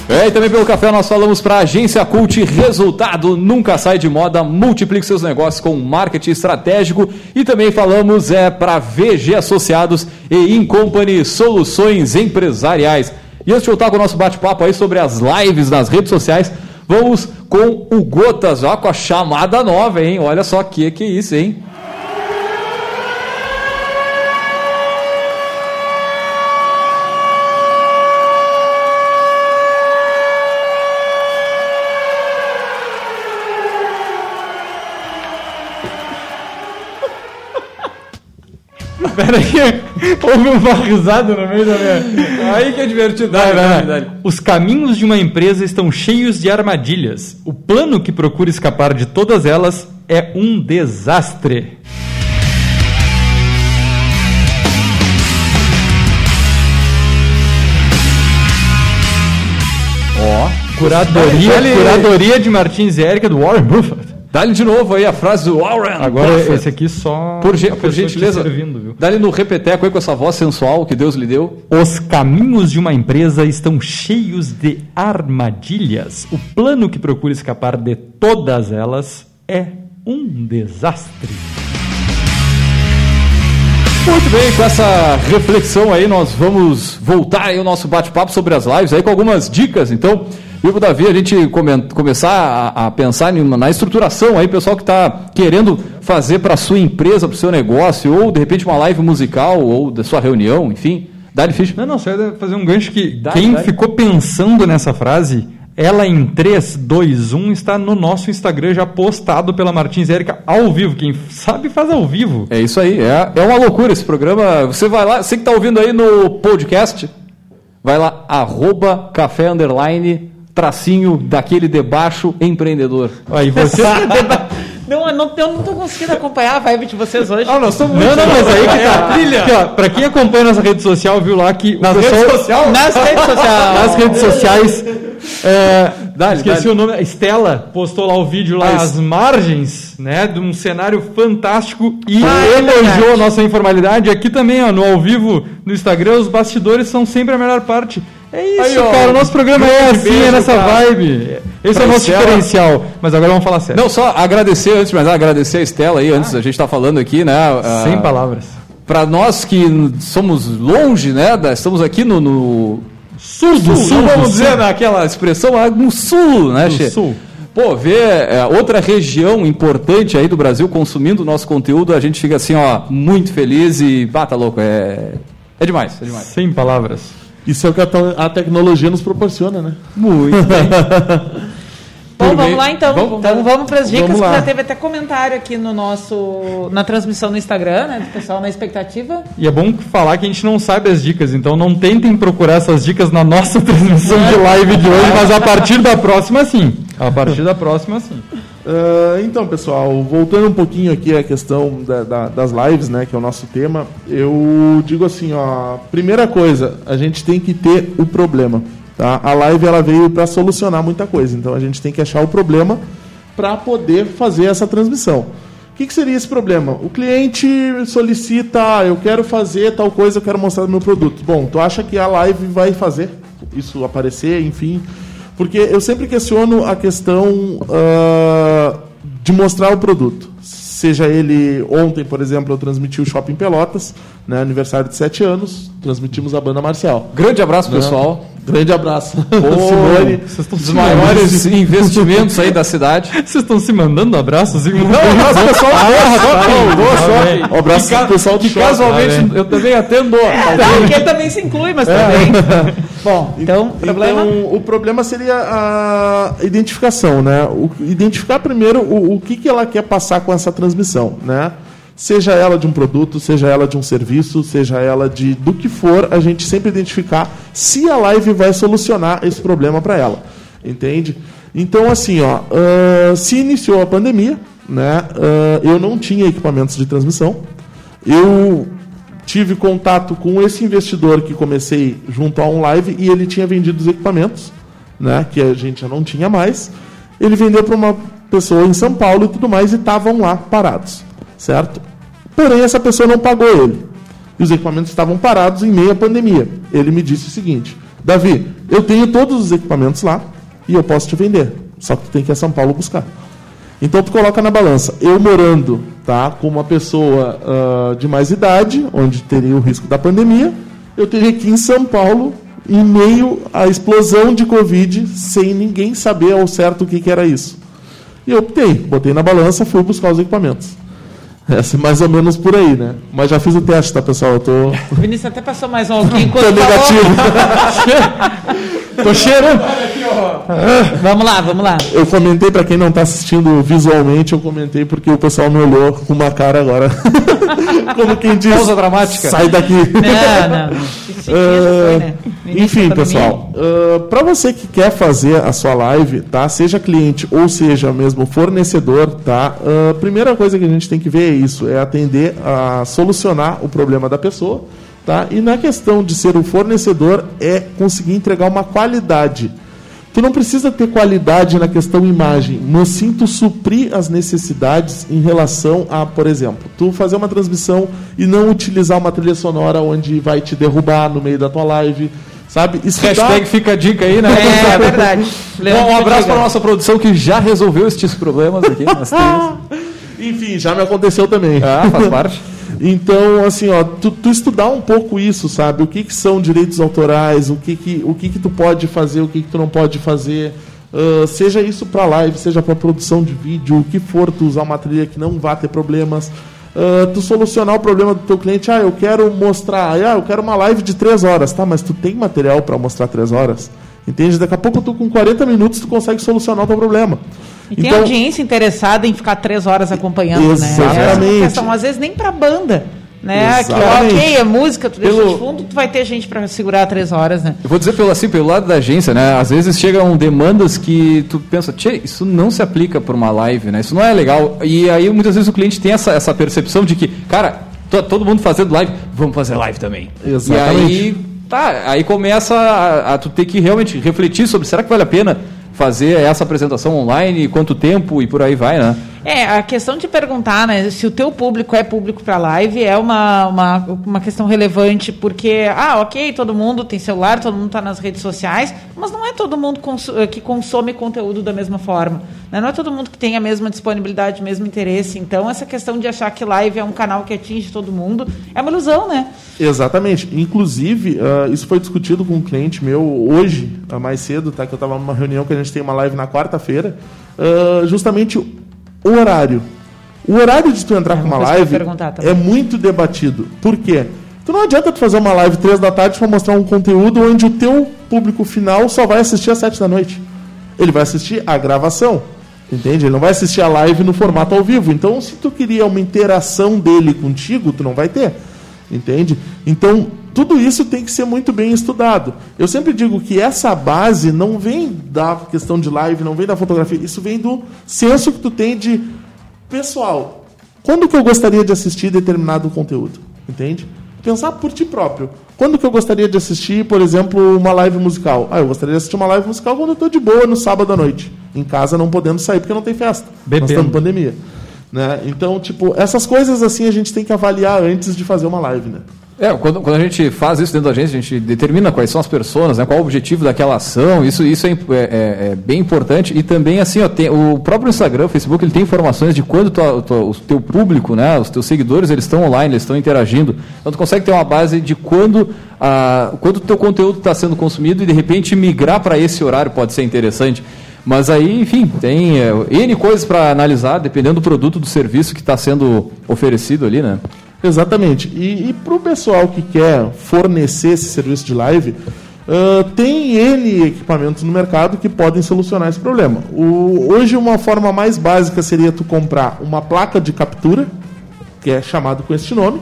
É, e também pelo café nós falamos para a agência Cult, resultado nunca sai de moda, multiplique seus negócios com marketing estratégico e também falamos é para VG Associados e Incompany Soluções Empresariais. E antes de voltar com o nosso bate-papo aí sobre as lives nas redes sociais, vamos com o Gotas, ó, com a chamada nova, hein? Olha só que que é isso, hein? Pera aí, *laughs* houve uma risada no meio da minha. Aí que é divertido. Vai, vai, vai. Os caminhos de uma empresa estão cheios de armadilhas. O plano que procura escapar de todas elas é um desastre. Ó, curadoria, Dá-lhe- curadoria de Martins e Érica do Warren Buffett. Dá-lhe de novo aí a frase do Warren. Agora Buffett. esse aqui só Por, ge- por te gentileza, servindo, dá-lhe no repeteco aí com essa voz sensual que Deus lhe deu. Os caminhos de uma empresa estão cheios de armadilhas. O plano que procura escapar de todas elas é um desastre. Muito bem, com essa reflexão aí, nós vamos voltar aí o nosso bate-papo sobre as lives aí com algumas dicas. Então, eu e o Davi, a gente começar a, a pensar em na estruturação aí, pessoal que está querendo fazer para sua empresa, para o seu negócio, ou de repente uma live musical, ou da sua reunião, enfim. Dá-lhe ficha. Não, não, só ia fazer um gancho que Dá, quem dá. ficou pensando nessa frase, ela em 3, 2, 1 está no nosso Instagram já postado pela Martins Érica ao vivo. Quem sabe faz ao vivo. É isso aí, é, é uma loucura esse programa. Você vai lá, você que está ouvindo aí no podcast, vai lá, arroba café underline, tracinho daquele debaixo empreendedor. Aí *laughs* você. Não, eu não, eu não tô conseguindo acompanhar a vibe de vocês hoje. Ah, nós estamos Não, não, mas aí que É tá. trilha. Aqui, ó, pra quem acompanha nossa rede social, viu lá que. o Nas pessoal- redes sociais? Nas redes sociais. *laughs* Nas redes sociais. É, Dá-lhe, esqueci dá-lhe. o nome. A Estela postou lá o vídeo lá, as margens, né? De um cenário fantástico e Ah, é elogiou a nossa informalidade. Aqui também, ó, no ao vivo, no Instagram, os bastidores são sempre a melhor parte. É isso, Aí, ó, cara. O nosso programa é assim, beijo é nessa pra- vibe. Esse é o nosso diferencial. Mas agora vamos falar sério. Não, só agradecer antes, mas agradecer a Estela aí, antes a gente está falando aqui, né? ah, Sem palavras. Para nós que somos longe, né? da- estamos aqui no, no Sul do sul, vamos dizer naquela expressão, ah, no sul, né, Che? sul. Pô, ver é, outra região importante aí do Brasil consumindo o nosso conteúdo, a gente fica assim, ó, muito feliz e, bah, tá louco, é, é demais, é demais. Sem palavras. Isso é o que a, tecnologia nos proporciona, né? Muito bem. *laughs* Bom, vamos lá então. Vamos- então vamos para as dicas, que já teve até comentário aqui no nosso na transmissão no Instagram, né, do pessoal na expectativa. E é bom falar que a gente não sabe as dicas, então não tentem procurar essas dicas na nossa *laughs* transmissão de live de hoje, mas a partir da próxima sim. A partir da próxima sim. Ah, então, pessoal, voltando um pouquinho aqui à questão da- da- das lives, né, que é o nosso tema, eu digo assim, ó, primeira coisa, a gente tem que ter o problema, tá? A live ela veio para solucionar muita coisa, então a gente tem que achar o problema para poder fazer essa transmissão. O que, que seria esse problema? O cliente solicita, ah, eu quero fazer tal coisa, eu quero mostrar o meu produto. Bom, tu acha que a live vai fazer isso aparecer, enfim? Porque eu sempre questiono a questão ah, de mostrar o produto. Seja ele, ontem, por exemplo, eu transmiti o Shopping Pelotas, né, aniversário de 7 anos, transmitimos a banda marcial. Grande abraço, Né? pessoal. Grande abraço. Ô, *laughs* Simone. Vocês estão Dos se maiores investimentos aí da cidade. *laughs* Vocês estão se mandando abraços? E... Não, abraço pessoal do. Um abraço pro pessoal do casualmente Ah, eu também atendo. Tá, porque também se inclui, mas também. *laughs* Bom, então, problema. Então, o problema seria a identificação, né? O, identificar primeiro o, o que, que ela quer passar com essa transmissão, né? Seja ela de um produto, seja ela de um serviço, seja ela de do que for, a gente sempre identificar se a live vai solucionar esse problema para ela, entende? Então, assim, ó, ah, se iniciou a pandemia, né? ah, eu não tinha equipamentos de transmissão, eu tive contato com esse investidor que comecei junto a um live e ele tinha vendido os equipamentos, né, que a gente já não tinha mais. Ele vendeu para uma pessoa em São Paulo e tudo mais e estavam lá parados, certo? Porém, essa pessoa não pagou ele. E os equipamentos estavam parados em meio à pandemia. Ele me disse o seguinte: Davi, eu tenho todos os equipamentos lá e eu posso te vender. Só que tu tem que ir a São Paulo buscar. Então tu coloca na balança, eu morando, tá, com uma pessoa ah, de mais idade, onde teria o risco da pandemia, eu teria que ir em São Paulo em meio à explosão de Covid, sem ninguém saber ao certo o que, que era isso. E eu optei, botei na balança, fui buscar os equipamentos. Essa é mais ou menos por aí, né? Mas já fiz o teste, tá, pessoal? Eu tô, O Vinícius até passou mais um pouquinho *laughs* tô enquanto negativo. *laughs* Tô cheirando. *laughs* Vamos lá, vamos lá. Eu comentei para quem não tá assistindo visualmente, eu comentei porque o pessoal me olhou com uma cara agora. *laughs* Como quem diz. Pausa dramática. Sai daqui. Não, não. *laughs* foi, né? Início Enfim, pandemia. pessoal, para você que quer fazer a sua live, tá? Seja cliente ou seja mesmo fornecedor, tá? A primeira coisa que a gente tem que ver é isso, é atender a solucionar o problema da pessoa, tá? E na questão de ser o fornecedor é conseguir entregar uma qualidade. Tu não precisa ter qualidade na questão imagem, mas sim tu suprir as necessidades em relação a, por exemplo, tu fazer uma transmissão e não utilizar uma trilha sonora onde vai te derrubar no meio da tua live, sabe? Estudar- Hashtag fica a dica aí, né? É, é verdade. *laughs* Bom, um abraço para nossa produção que já resolveu estes problemas aqui. *laughs* Enfim, já me aconteceu também. Ah, faz parte. *laughs* Então, assim, ó, tu, tu estudar um pouco isso, sabe? O que, que são direitos autorais, o que, que, o que, que tu pode fazer, o que, que tu não pode fazer. Ah, seja isso para live, seja para produção de vídeo, o que for, tu usar uma trilha que não vá ter problemas. uh, tu solucionar o problema do teu cliente. Ah, eu quero mostrar, ah, eu quero uma live de 3 horas, tá? Mas tu tem material para mostrar 3 horas? Entende? Daqui a pouco tu com 40 minutos tu consegue solucionar o teu problema. E tem então, audiência interessada em ficar três horas acompanhando, exatamente. né? Exatamente. Às vezes nem para banda né? Que, ok, é música, tu deixa pelo... de fundo, tu vai ter gente para segurar três horas, né? Eu vou dizer pelo, assim, pelo lado da agência, né? Às vezes chegam demandas que tu pensa, tchê, isso não se aplica para uma live, né? Isso não é legal. E aí muitas vezes o cliente tem essa, essa percepção de que, cara, todo mundo fazendo live, vamos fazer live também. Exatamente. E aí, tá, aí começa a, a tu ter que realmente refletir sobre, será que vale a pena fazer essa apresentação online, quanto tempo e por aí vai, né? É, a questão de perguntar, né, se o teu público é público para live é uma, uma, uma questão relevante, porque, ah, ok, todo mundo tem celular, todo mundo está nas redes sociais, mas não é todo mundo cons que consome conteúdo da mesma forma. Né? Não é todo mundo que tem a mesma disponibilidade, o mesmo interesse. Então, essa questão de achar que live é um canal que atinge todo mundo é uma ilusão, né? Exatamente. Inclusive, uh, isso foi discutido com um cliente meu hoje, mais cedo, tá? Que eu estava numa reunião que a gente tem uma live na quarta-feira. Uh, justamente o horário. O horário de tu entrar com uma live é muito debatido. Por quê? Tu não adianta tu fazer uma live três da tarde para mostrar um conteúdo onde o teu público final só vai assistir às sete da noite. Ele vai assistir a gravação. Entende? Ele não vai assistir a live no formato ao vivo. Então, se tu queria uma interação dele contigo, tu não vai ter. Entende? Então, tudo isso tem que ser muito bem estudado. Eu sempre digo que essa base não vem da questão de live, não vem da fotografia, isso vem do senso que tu tem de pessoal. Quando que eu gostaria de assistir determinado conteúdo? Entende? Pensar por ti próprio. Quando que eu gostaria de assistir, por exemplo, uma live musical? Ah, eu gostaria de assistir uma live musical quando eu estou de boa no sábado à noite. Em casa não podendo sair porque não tem festa. Bebendo. Nós estamos em pandemia. Né? Então, tipo, essas coisas assim a gente tem que avaliar antes de fazer uma live, né? É, quando, quando a gente faz isso dentro da agência, a gente determina quais são as pessoas, né, qual o objetivo daquela ação, isso, isso é, é, é, é bem importante. E também, assim, ó, tem, o próprio Instagram, o Facebook, ele tem informações de quando tua, tua, o teu público, né, os teus seguidores, eles estão online, eles estão interagindo. Então, tu consegue ter uma base de quando quando o teu conteúdo está sendo consumido e, de repente, migrar para esse horário pode ser interessante. Mas aí, enfim, tem é, N coisas para analisar, dependendo do produto, do serviço que está sendo oferecido ali, né? Exatamente. E, e para o pessoal que quer fornecer esse serviço de live, uh, tem N equipamentos no mercado que podem solucionar esse problema. O, hoje, uma forma mais básica seria tu comprar uma placa de captura, que é chamado com este nome,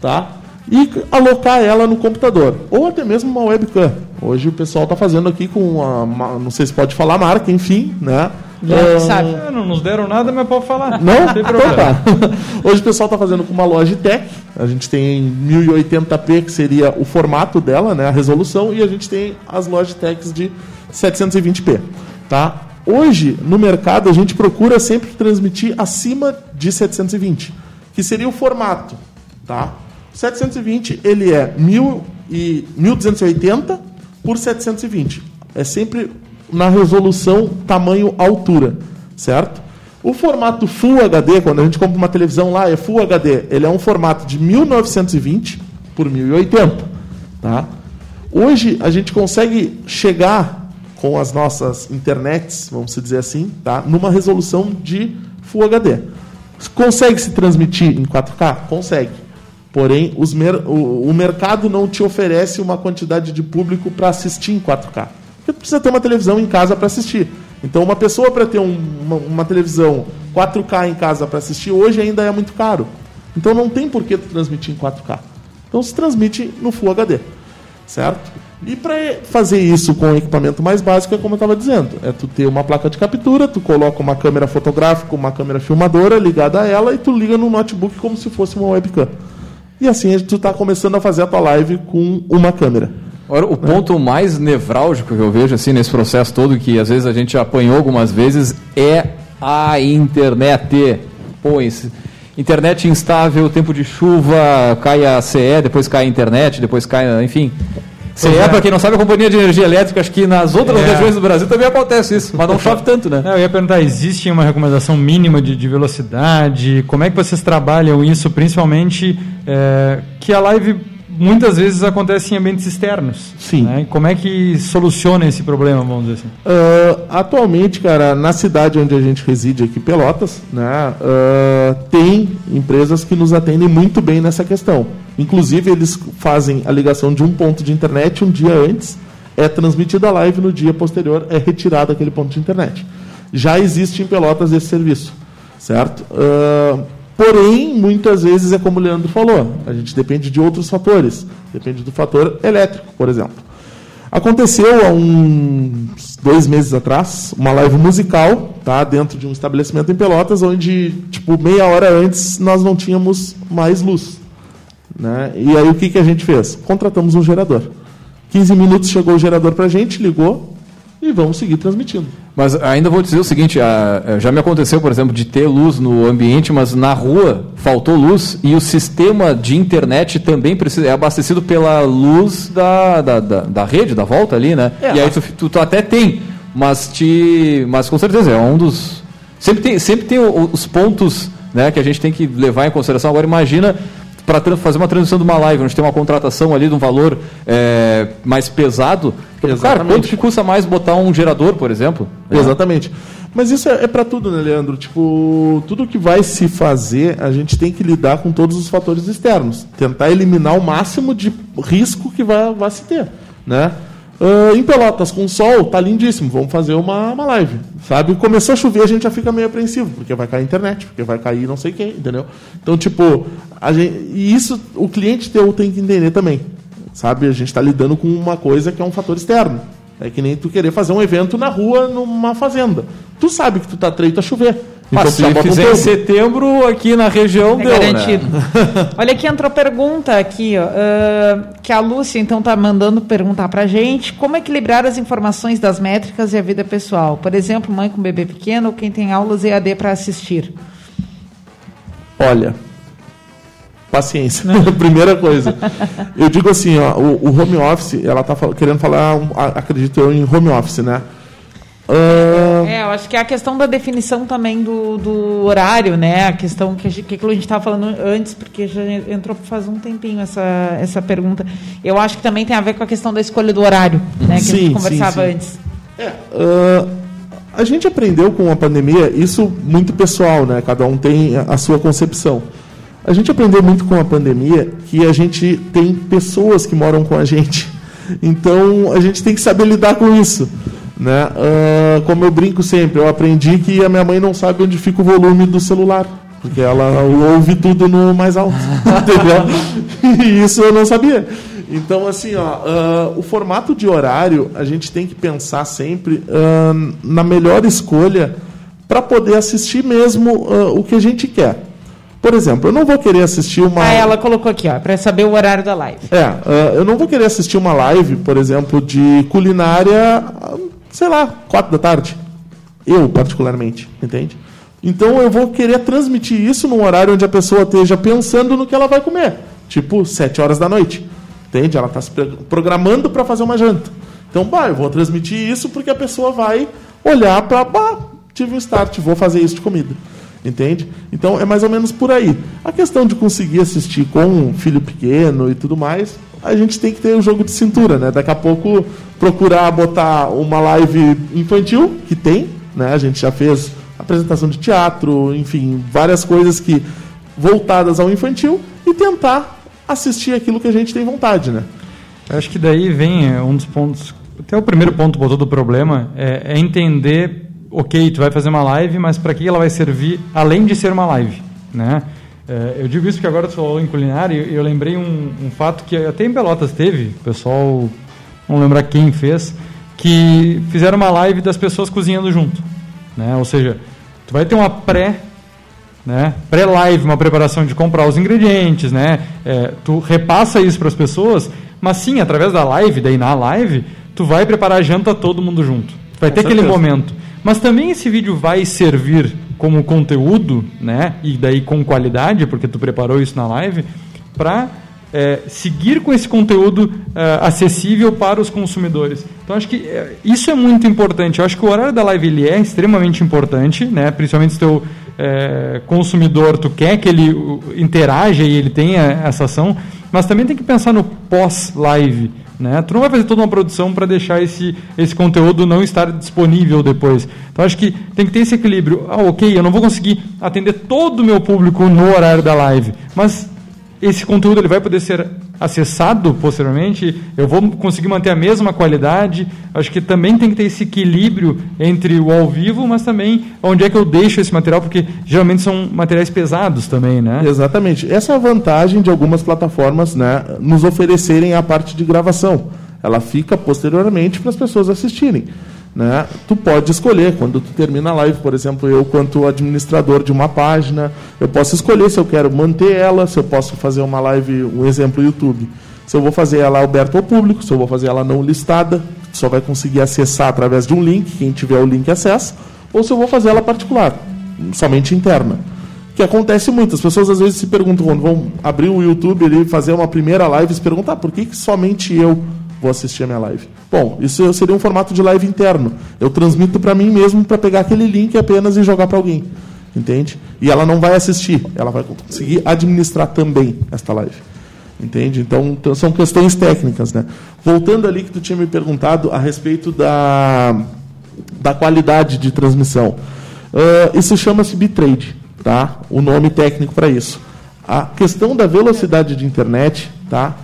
tá? e alocar ela no computador, ou até mesmo uma webcam. Hoje o pessoal está fazendo aqui com uma, uma, não sei se pode falar marca, enfim, né? Já é, sabe. É, não nos deram nada, mas pode falar. Não? não tem problema. Então tá. *laughs* Hoje o pessoal está fazendo com uma Logitech. A gente tem 1080p, que seria o formato dela, né, a resolução, e a gente tem as Logitechs de 720p. Tá? Hoje, no mercado, a gente procura sempre transmitir acima de 720, que seria o formato. Tá? 720 ele é 1000 e 1280 por 720. É sempre na resolução tamanho altura, certo? O formato Full HD, quando a gente compra uma televisão lá, é Full HD. Ele é um formato de 1920 por 1080, tá? Hoje a gente consegue chegar com as nossas internets, vamos dizer assim, tá? Numa resolução de Full HD. Consegue se transmitir em 4K? Consegue. Porém, mer o, o, mercado não te oferece uma quantidade de público para assistir em 4K. Porque tu precisa ter uma televisão em casa para assistir. Então, uma pessoa para ter um, uma, uma, televisão 4K em casa para assistir hoje ainda é muito caro. Então, não tem por que transmitir em 4K. Então, se transmite no Full HD. Certo? E para fazer isso com o equipamento mais básico, é como eu estava dizendo: é tu ter uma placa de captura, tu coloca uma câmera fotográfica, uma câmera filmadora ligada a ela e tu liga no notebook como se fosse uma webcam. E assim tu está começando a fazer a tua live com uma câmera. Agora, o ponto mais nevrálgico que eu vejo assim nesse processo todo, que às vezes a gente apanhou algumas vezes, é a internet. Pô, internet instável, tempo de chuva, cai a CE, depois cai a internet, depois cai, enfim. CE, é. para quem não sabe, a companhia de energia elétrica, acho que nas outras é. regiões do Brasil também acontece isso, mas não chove tanto, né? É, eu ia perguntar, existe uma recomendação mínima de, de velocidade? Como é que vocês trabalham isso, principalmente é, que a live muitas vezes acontece em ambientes externos. Sim. Né? Como é que soluciona esse problema, vamos dizer assim? Uh, atualmente, cara, na cidade onde a gente reside aqui, Pelotas, né, uh, tem empresas que nos atendem muito bem nessa questão. Inclusive, eles fazem a ligação de um ponto de internet um dia antes, é transmitida a live no dia posterior, é retirado aquele ponto de internet. Já existe em Pelotas esse serviço, certo? Uh, Porém, muitas vezes é como o Leandro falou, a gente depende de outros fatores. Depende do fator elétrico, por exemplo. Aconteceu há uns dois meses atrás uma live musical, tá, dentro de um estabelecimento em Pelotas, onde tipo meia hora antes nós não tínhamos mais luz, né? E aí o que que a gente fez? Contratamos um gerador. 15 minutos chegou o gerador para a gente, ligou e vamos seguir transmitindo. Mas ainda vou dizer o seguinte: a, já me aconteceu, por exemplo, de ter luz no ambiente, mas na rua faltou luz e o sistema de internet também precisa, é abastecido pela luz da, da, da, da rede, da volta ali, né? É, e aí tu, tu, tu, até tem, mas, te, mas com certeza é um dos. Sempre tem, sempre tem os pontos né, que a gente tem que levar em consideração. Agora, imagina para fazer uma transição de uma live, onde tem uma contratação ali de um valor é, mais pesado. Exatamente. Cara, quanto que custa mais botar um gerador, por exemplo? É. Exatamente. Mas isso é, é para tudo, né, Leandro? Tipo, tudo que vai se fazer, a gente tem que lidar com todos os fatores externos. Tentar eliminar o máximo de risco que vai, vai se ter, né? Uh, em Pelotas, com sol, tá lindíssimo. Vamos fazer uma, uma live. Sabe? Começou a chover, a gente já fica meio apreensivo, porque vai cair a internet, porque vai cair não sei quem, entendeu? Então, tipo, a gente, e isso o cliente teu tem que entender também. Sabe? A gente está lidando com uma coisa que é um fator externo. É que nem tu querer fazer um evento na rua, numa fazenda. Tu sabe que tu tá treito a chover. Então, se fizer em setembro, aqui na região, é deu, garantido. Né? *laughs* Olha aqui, entrou pergunta aqui, ó, uh, que a Lúcia, então, está mandando perguntar para a gente como equilibrar as informações das métricas e a vida pessoal. Por exemplo, mãe com bebê pequeno ou quem tem aulas EAD para assistir. Olha, paciência, *laughs* primeira coisa. Eu digo assim, ó, o, o home office, ela está querendo falar, acredito eu, em home office, né? Uh... É, eu acho que é a questão da definição também do, do horário, né? A questão que a gente, que a gente estava falando antes, porque já entrou faz um tempinho essa, essa pergunta. Eu acho que também tem a ver com a questão da escolha do horário, né? Que sim, a gente conversava sim, sim. antes. É, uh, a gente aprendeu com a pandemia, isso muito pessoal, né? Cada um tem a sua concepção. A gente aprendeu muito com a pandemia que a gente tem pessoas que moram com a gente. *laughs* Então a gente tem que saber lidar com isso. Né? Uh, como eu brinco sempre, eu aprendi que a minha mãe não sabe onde fica o volume do celular. Porque ela ouve tudo no mais alto. *laughs* entendeu? E isso eu não sabia. Então, assim, ó, uh, o formato de horário, a gente tem que pensar sempre uh, na melhor escolha para poder assistir mesmo o que a gente quer. Por exemplo, eu não vou querer assistir uma. Ah, ela colocou aqui, ó, para saber o horário da live. É, eu não vou querer assistir uma live, por exemplo, de culinária sei lá, quatro da tarde. Eu, particularmente, entende? Então eu vou querer transmitir isso num horário onde a pessoa esteja pensando no que ela vai comer. Tipo, sete horas da noite. Entende? Ela está se programando para fazer uma janta. Então, bah, eu vou transmitir isso porque a pessoa vai olhar para, tive um start, vou fazer isso de comida. Entende? Então é mais ou menos por aí. A questão de conseguir assistir com um filho pequeno e tudo mais, a gente tem que ter o um jogo de cintura, né? Daqui a pouco procurar botar uma live infantil, que tem, né? A gente já fez apresentação de teatro, enfim, várias coisas que voltadas ao infantil e tentar assistir aquilo que a gente tem vontade, né? Acho que daí vem é, um dos pontos, até o primeiro ponto botou do problema é, é entender, ok, tu vai fazer uma live, mas para que ela vai servir além de ser uma live, né? É, eu digo isso porque agora tu falou em culinária e eu lembrei um, um, fato que até em Pelotas teve, o pessoal, não lembrar quem fez, que fizeram uma live das pessoas cozinhando junto. Né? Ou seja, tu vai ter uma pré né? pré-live, uma preparação de comprar os ingredientes, né? É, tu repassa isso para as pessoas, mas sim, através da live, daí na live, tu vai preparar a janta todo mundo junto. Vai Com ter certeza. aquele momento. Mas também esse vídeo vai servir como conteúdo, né? E daí com qualidade, porque tu preparou isso na live, para é, seguir com esse conteúdo é, acessível para os consumidores. Então acho que é, isso é muito importante. Eu acho que o horário da live ele é extremamente importante, né? Principalmente se teu é, consumidor tu quer que ele interaja e ele tenha essa ação. mas também tem que pensar no pós-live. Né? Tu não vai fazer toda uma produção para deixar esse, esse conteúdo não estar disponível depois. Então acho que tem que ter esse equilíbrio. Ah, ok, eu não vou conseguir atender todo o meu público no horário da live, mas esse conteúdo ele vai poder ser acessado posteriormente, eu vou conseguir manter a mesma qualidade. Acho que também tem que ter esse equilíbrio entre o ao vivo, mas também onde é que eu deixo esse material, porque geralmente são materiais pesados também, né? Exatamente. Essa é a vantagem de algumas plataformas, né, nos oferecerem a parte de gravação. Ela fica posteriormente para as pessoas assistirem. Né? Tu pode escolher, quando tu termina a live, por exemplo, eu, quanto administrador de uma página, eu posso escolher se eu quero manter ela, se eu posso fazer uma live, um exemplo YouTube. Se eu vou fazer ela aberta ao público, se eu vou fazer ela não listada, só vai conseguir acessar através de um link, quem tiver o link acessa, ou se eu vou fazer ela particular, somente interna. Que acontece muito, as pessoas às vezes se perguntam, quando vão abrir o YouTube e fazer uma primeira live, se perguntam, ah, por que, que somente eu vou assistir a minha live. Bom, isso seria um formato de live interno. Eu transmito para mim mesmo para pegar aquele link apenas e jogar para alguém. Entende? E ela não vai assistir, ela vai conseguir administrar também esta live. Entende? Então, são questões técnicas, né? Voltando ali que tu tinha me perguntado a respeito da, da qualidade de transmissão. Uh, isso chama-se bitrate, tá? O nome técnico para isso. A questão da velocidade de internet, tá?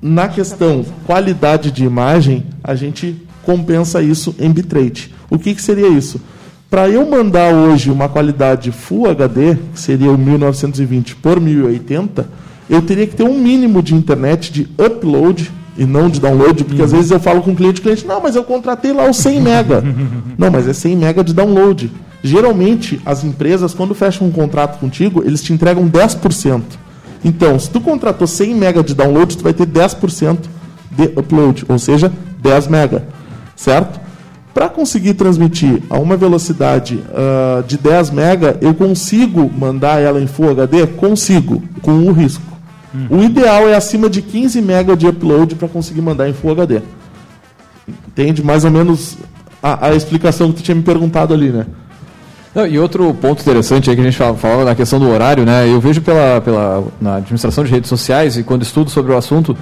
Na questão qualidade de imagem, a gente compensa isso em bitrate. O que, que seria isso? Para eu mandar hoje uma qualidade Full HD, que seria o 1920 por 1080, eu teria que ter um mínimo de internet de upload e não de download, porque uhum. às vezes eu falo com o cliente, o cliente, não, mas eu contratei lá o 100 mega. *laughs* não, mas é 100 mega de download. Geralmente, as empresas, quando fecham um contrato contigo, eles te entregam 10%. Então, se tu contratou 100 MB de download, tu vai ter 10% de upload, ou seja, 10 MB, certo? Para conseguir transmitir a uma velocidade uh, de 10 MB, eu consigo mandar ela em Full HD? Consigo, com um risco. Hum. O ideal é acima de 15 MB de upload para conseguir mandar em Full HD. Entende mais ou menos a, a explicação que tu tinha me perguntado ali, né? Não, e outro ponto interessante aí que a gente falava na questão do horário, né? Eu vejo pela, pela na administração de redes sociais e quando estudo sobre o assunto,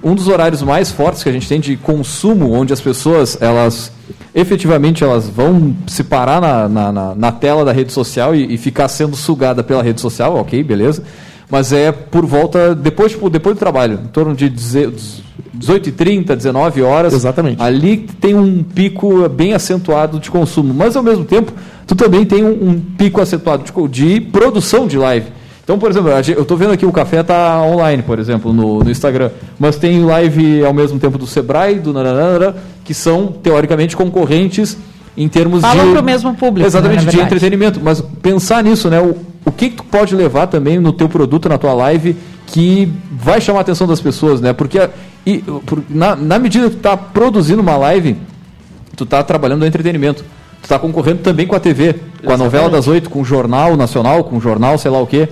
um dos horários mais fortes que a gente tem de consumo, onde as pessoas elas efetivamente elas vão se parar na, na, na, na tela da rede social e, e, ficar sendo sugada pela rede social, ok, beleza. Mas é por volta, depois, tipo, depois do trabalho, em torno de 18h30, 19 horas. Exatamente. Ali tem um pico bem acentuado de consumo. Mas ao mesmo tempo, tu também tem um, um pico acentuado de, de, produção de live. Então, por exemplo, eu estou vendo aqui o café está online, por exemplo, no, no, Instagram. Mas tem live ao mesmo tempo do Sebrae, do Nananara, que são, teoricamente, concorrentes em termos Falam de. Falam para o mesmo público. Exatamente, né, de entretenimento. Mas pensar nisso, né? O, o que, que tu pode levar também no teu produto, na tua live, que vai chamar a atenção das pessoas, né? Porque e, por, na, na medida que tu está produzindo uma live, tu está trabalhando no entretenimento. Tu está concorrendo também com a TV, com Exatamente. a novela das oito, com o Jornal Nacional, com o Jornal sei lá o quê,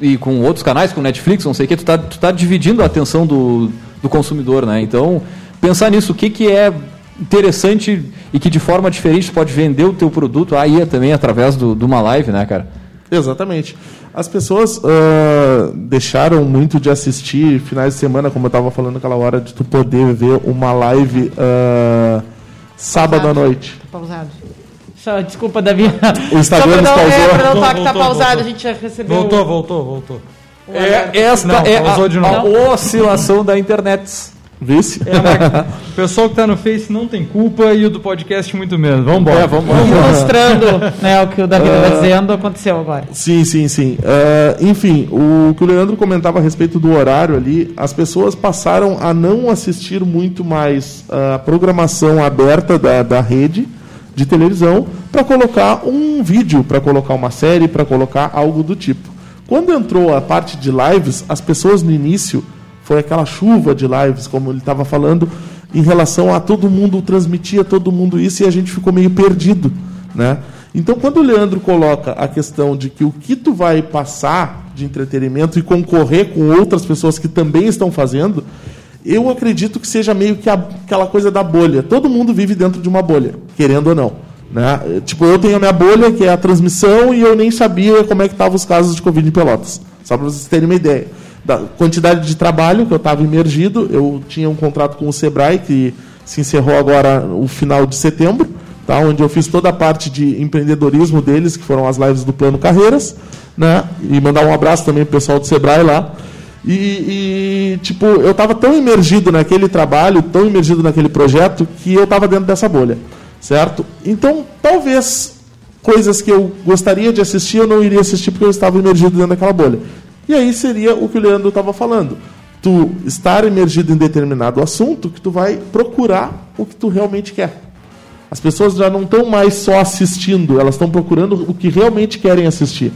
e com outros canais, com Netflix, não sei o quê. Tu está tu tá dividindo a atenção do, do consumidor, né? Então, pensar nisso, o que, que é interessante e que de forma diferente pode vender o teu produto aí é também através de uma live, né, cara? Exatamente. As pessoas uh, deixaram muito de assistir finais de semana, como eu estava falando naquela hora, de tu poder ver uma live uh, sábado pausado. à noite. Tá pausado. Só, desculpa, Davi. *laughs* O Instagram nos pausou. É, não falar que tá pausado, voltou. a gente já recebeu. Voltou, voltou, voltou. É, esta não, é a, a oscilação da internet. Vice? É, o pessoal que está no Face não tem culpa e o do podcast muito menos. Vamos embora. É, vamos, vamos mostrando né, o que o Davi está uh, dizendo aconteceu agora. Sim, sim, sim. Uh, enfim, o que o Leandro comentava a respeito do horário ali, as pessoas passaram a não assistir muito mais a programação aberta da, da rede de televisão para colocar um vídeo, para colocar uma série, para colocar algo do tipo. Quando entrou a parte de lives, as pessoas no início foi aquela chuva de lives, como ele estava falando, em relação a todo mundo transmitia todo mundo isso e a gente ficou meio perdido, né? Então, quando o Leandro coloca a questão de que o que tu vai passar de entretenimento e concorrer com outras pessoas que também estão fazendo, eu acredito que seja meio que a, aquela coisa da bolha. Todo mundo vive dentro de uma bolha, querendo ou não. Né? Tipo, eu tenho a minha bolha, que é a transmissão, e eu nem sabia como é que estavam os casos de Covid em Pelotas. Só para vocês terem uma ideia. Da quantidade de trabalho que eu estava imergido. Eu tinha um contrato com o Sebrae que se encerrou agora no final de setembro, tá? onde eu fiz toda a parte de empreendedorismo deles, que foram as lives do Plano Carreiras. Né? E mandar um abraço também pro pessoal do Sebrae lá. E, e, tipo, eu estava tão imergido naquele trabalho, tão imergido naquele projeto, que eu estava dentro dessa bolha, certo? Então, talvez coisas que eu gostaria de assistir, eu não iria assistir porque eu estava imergido dentro daquela bolha. E aí seria o que o Leandro estava falando. Tu estar imergido em determinado assunto que tu vai procurar o que tu realmente quer. As pessoas já não estão mais só assistindo, elas estão procurando o que realmente querem assistir.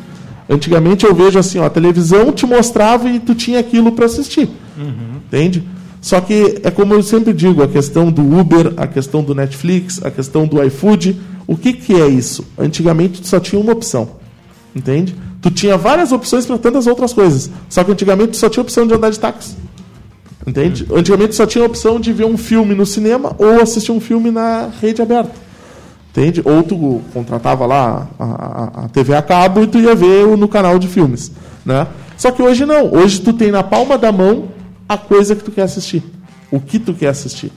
Antigamente eu vejo assim, ó, a televisão te mostrava e tu tinha aquilo para assistir. Uhum. Entende? Só que é como eu sempre digo, a questão do Uber, a questão do Netflix, a questão do iFood, o que, que é isso? Antigamente tu só tinha uma opção. Entende? Tu tinha várias opções para tantas outras coisas. Só que antigamente tu só tinha opção de andar de táxi. Entende? Uhum. Antigamente tu só tinha a opção de ver um filme no cinema ou assistir um filme na rede aberta. Entende? Ou tu contratava lá a, a, a, TV a cabo e tu ia ver no canal de filmes. Né? Só que hoje não. Hoje tu tem na palma da mão a coisa que tu quer assistir. O que tu quer assistir.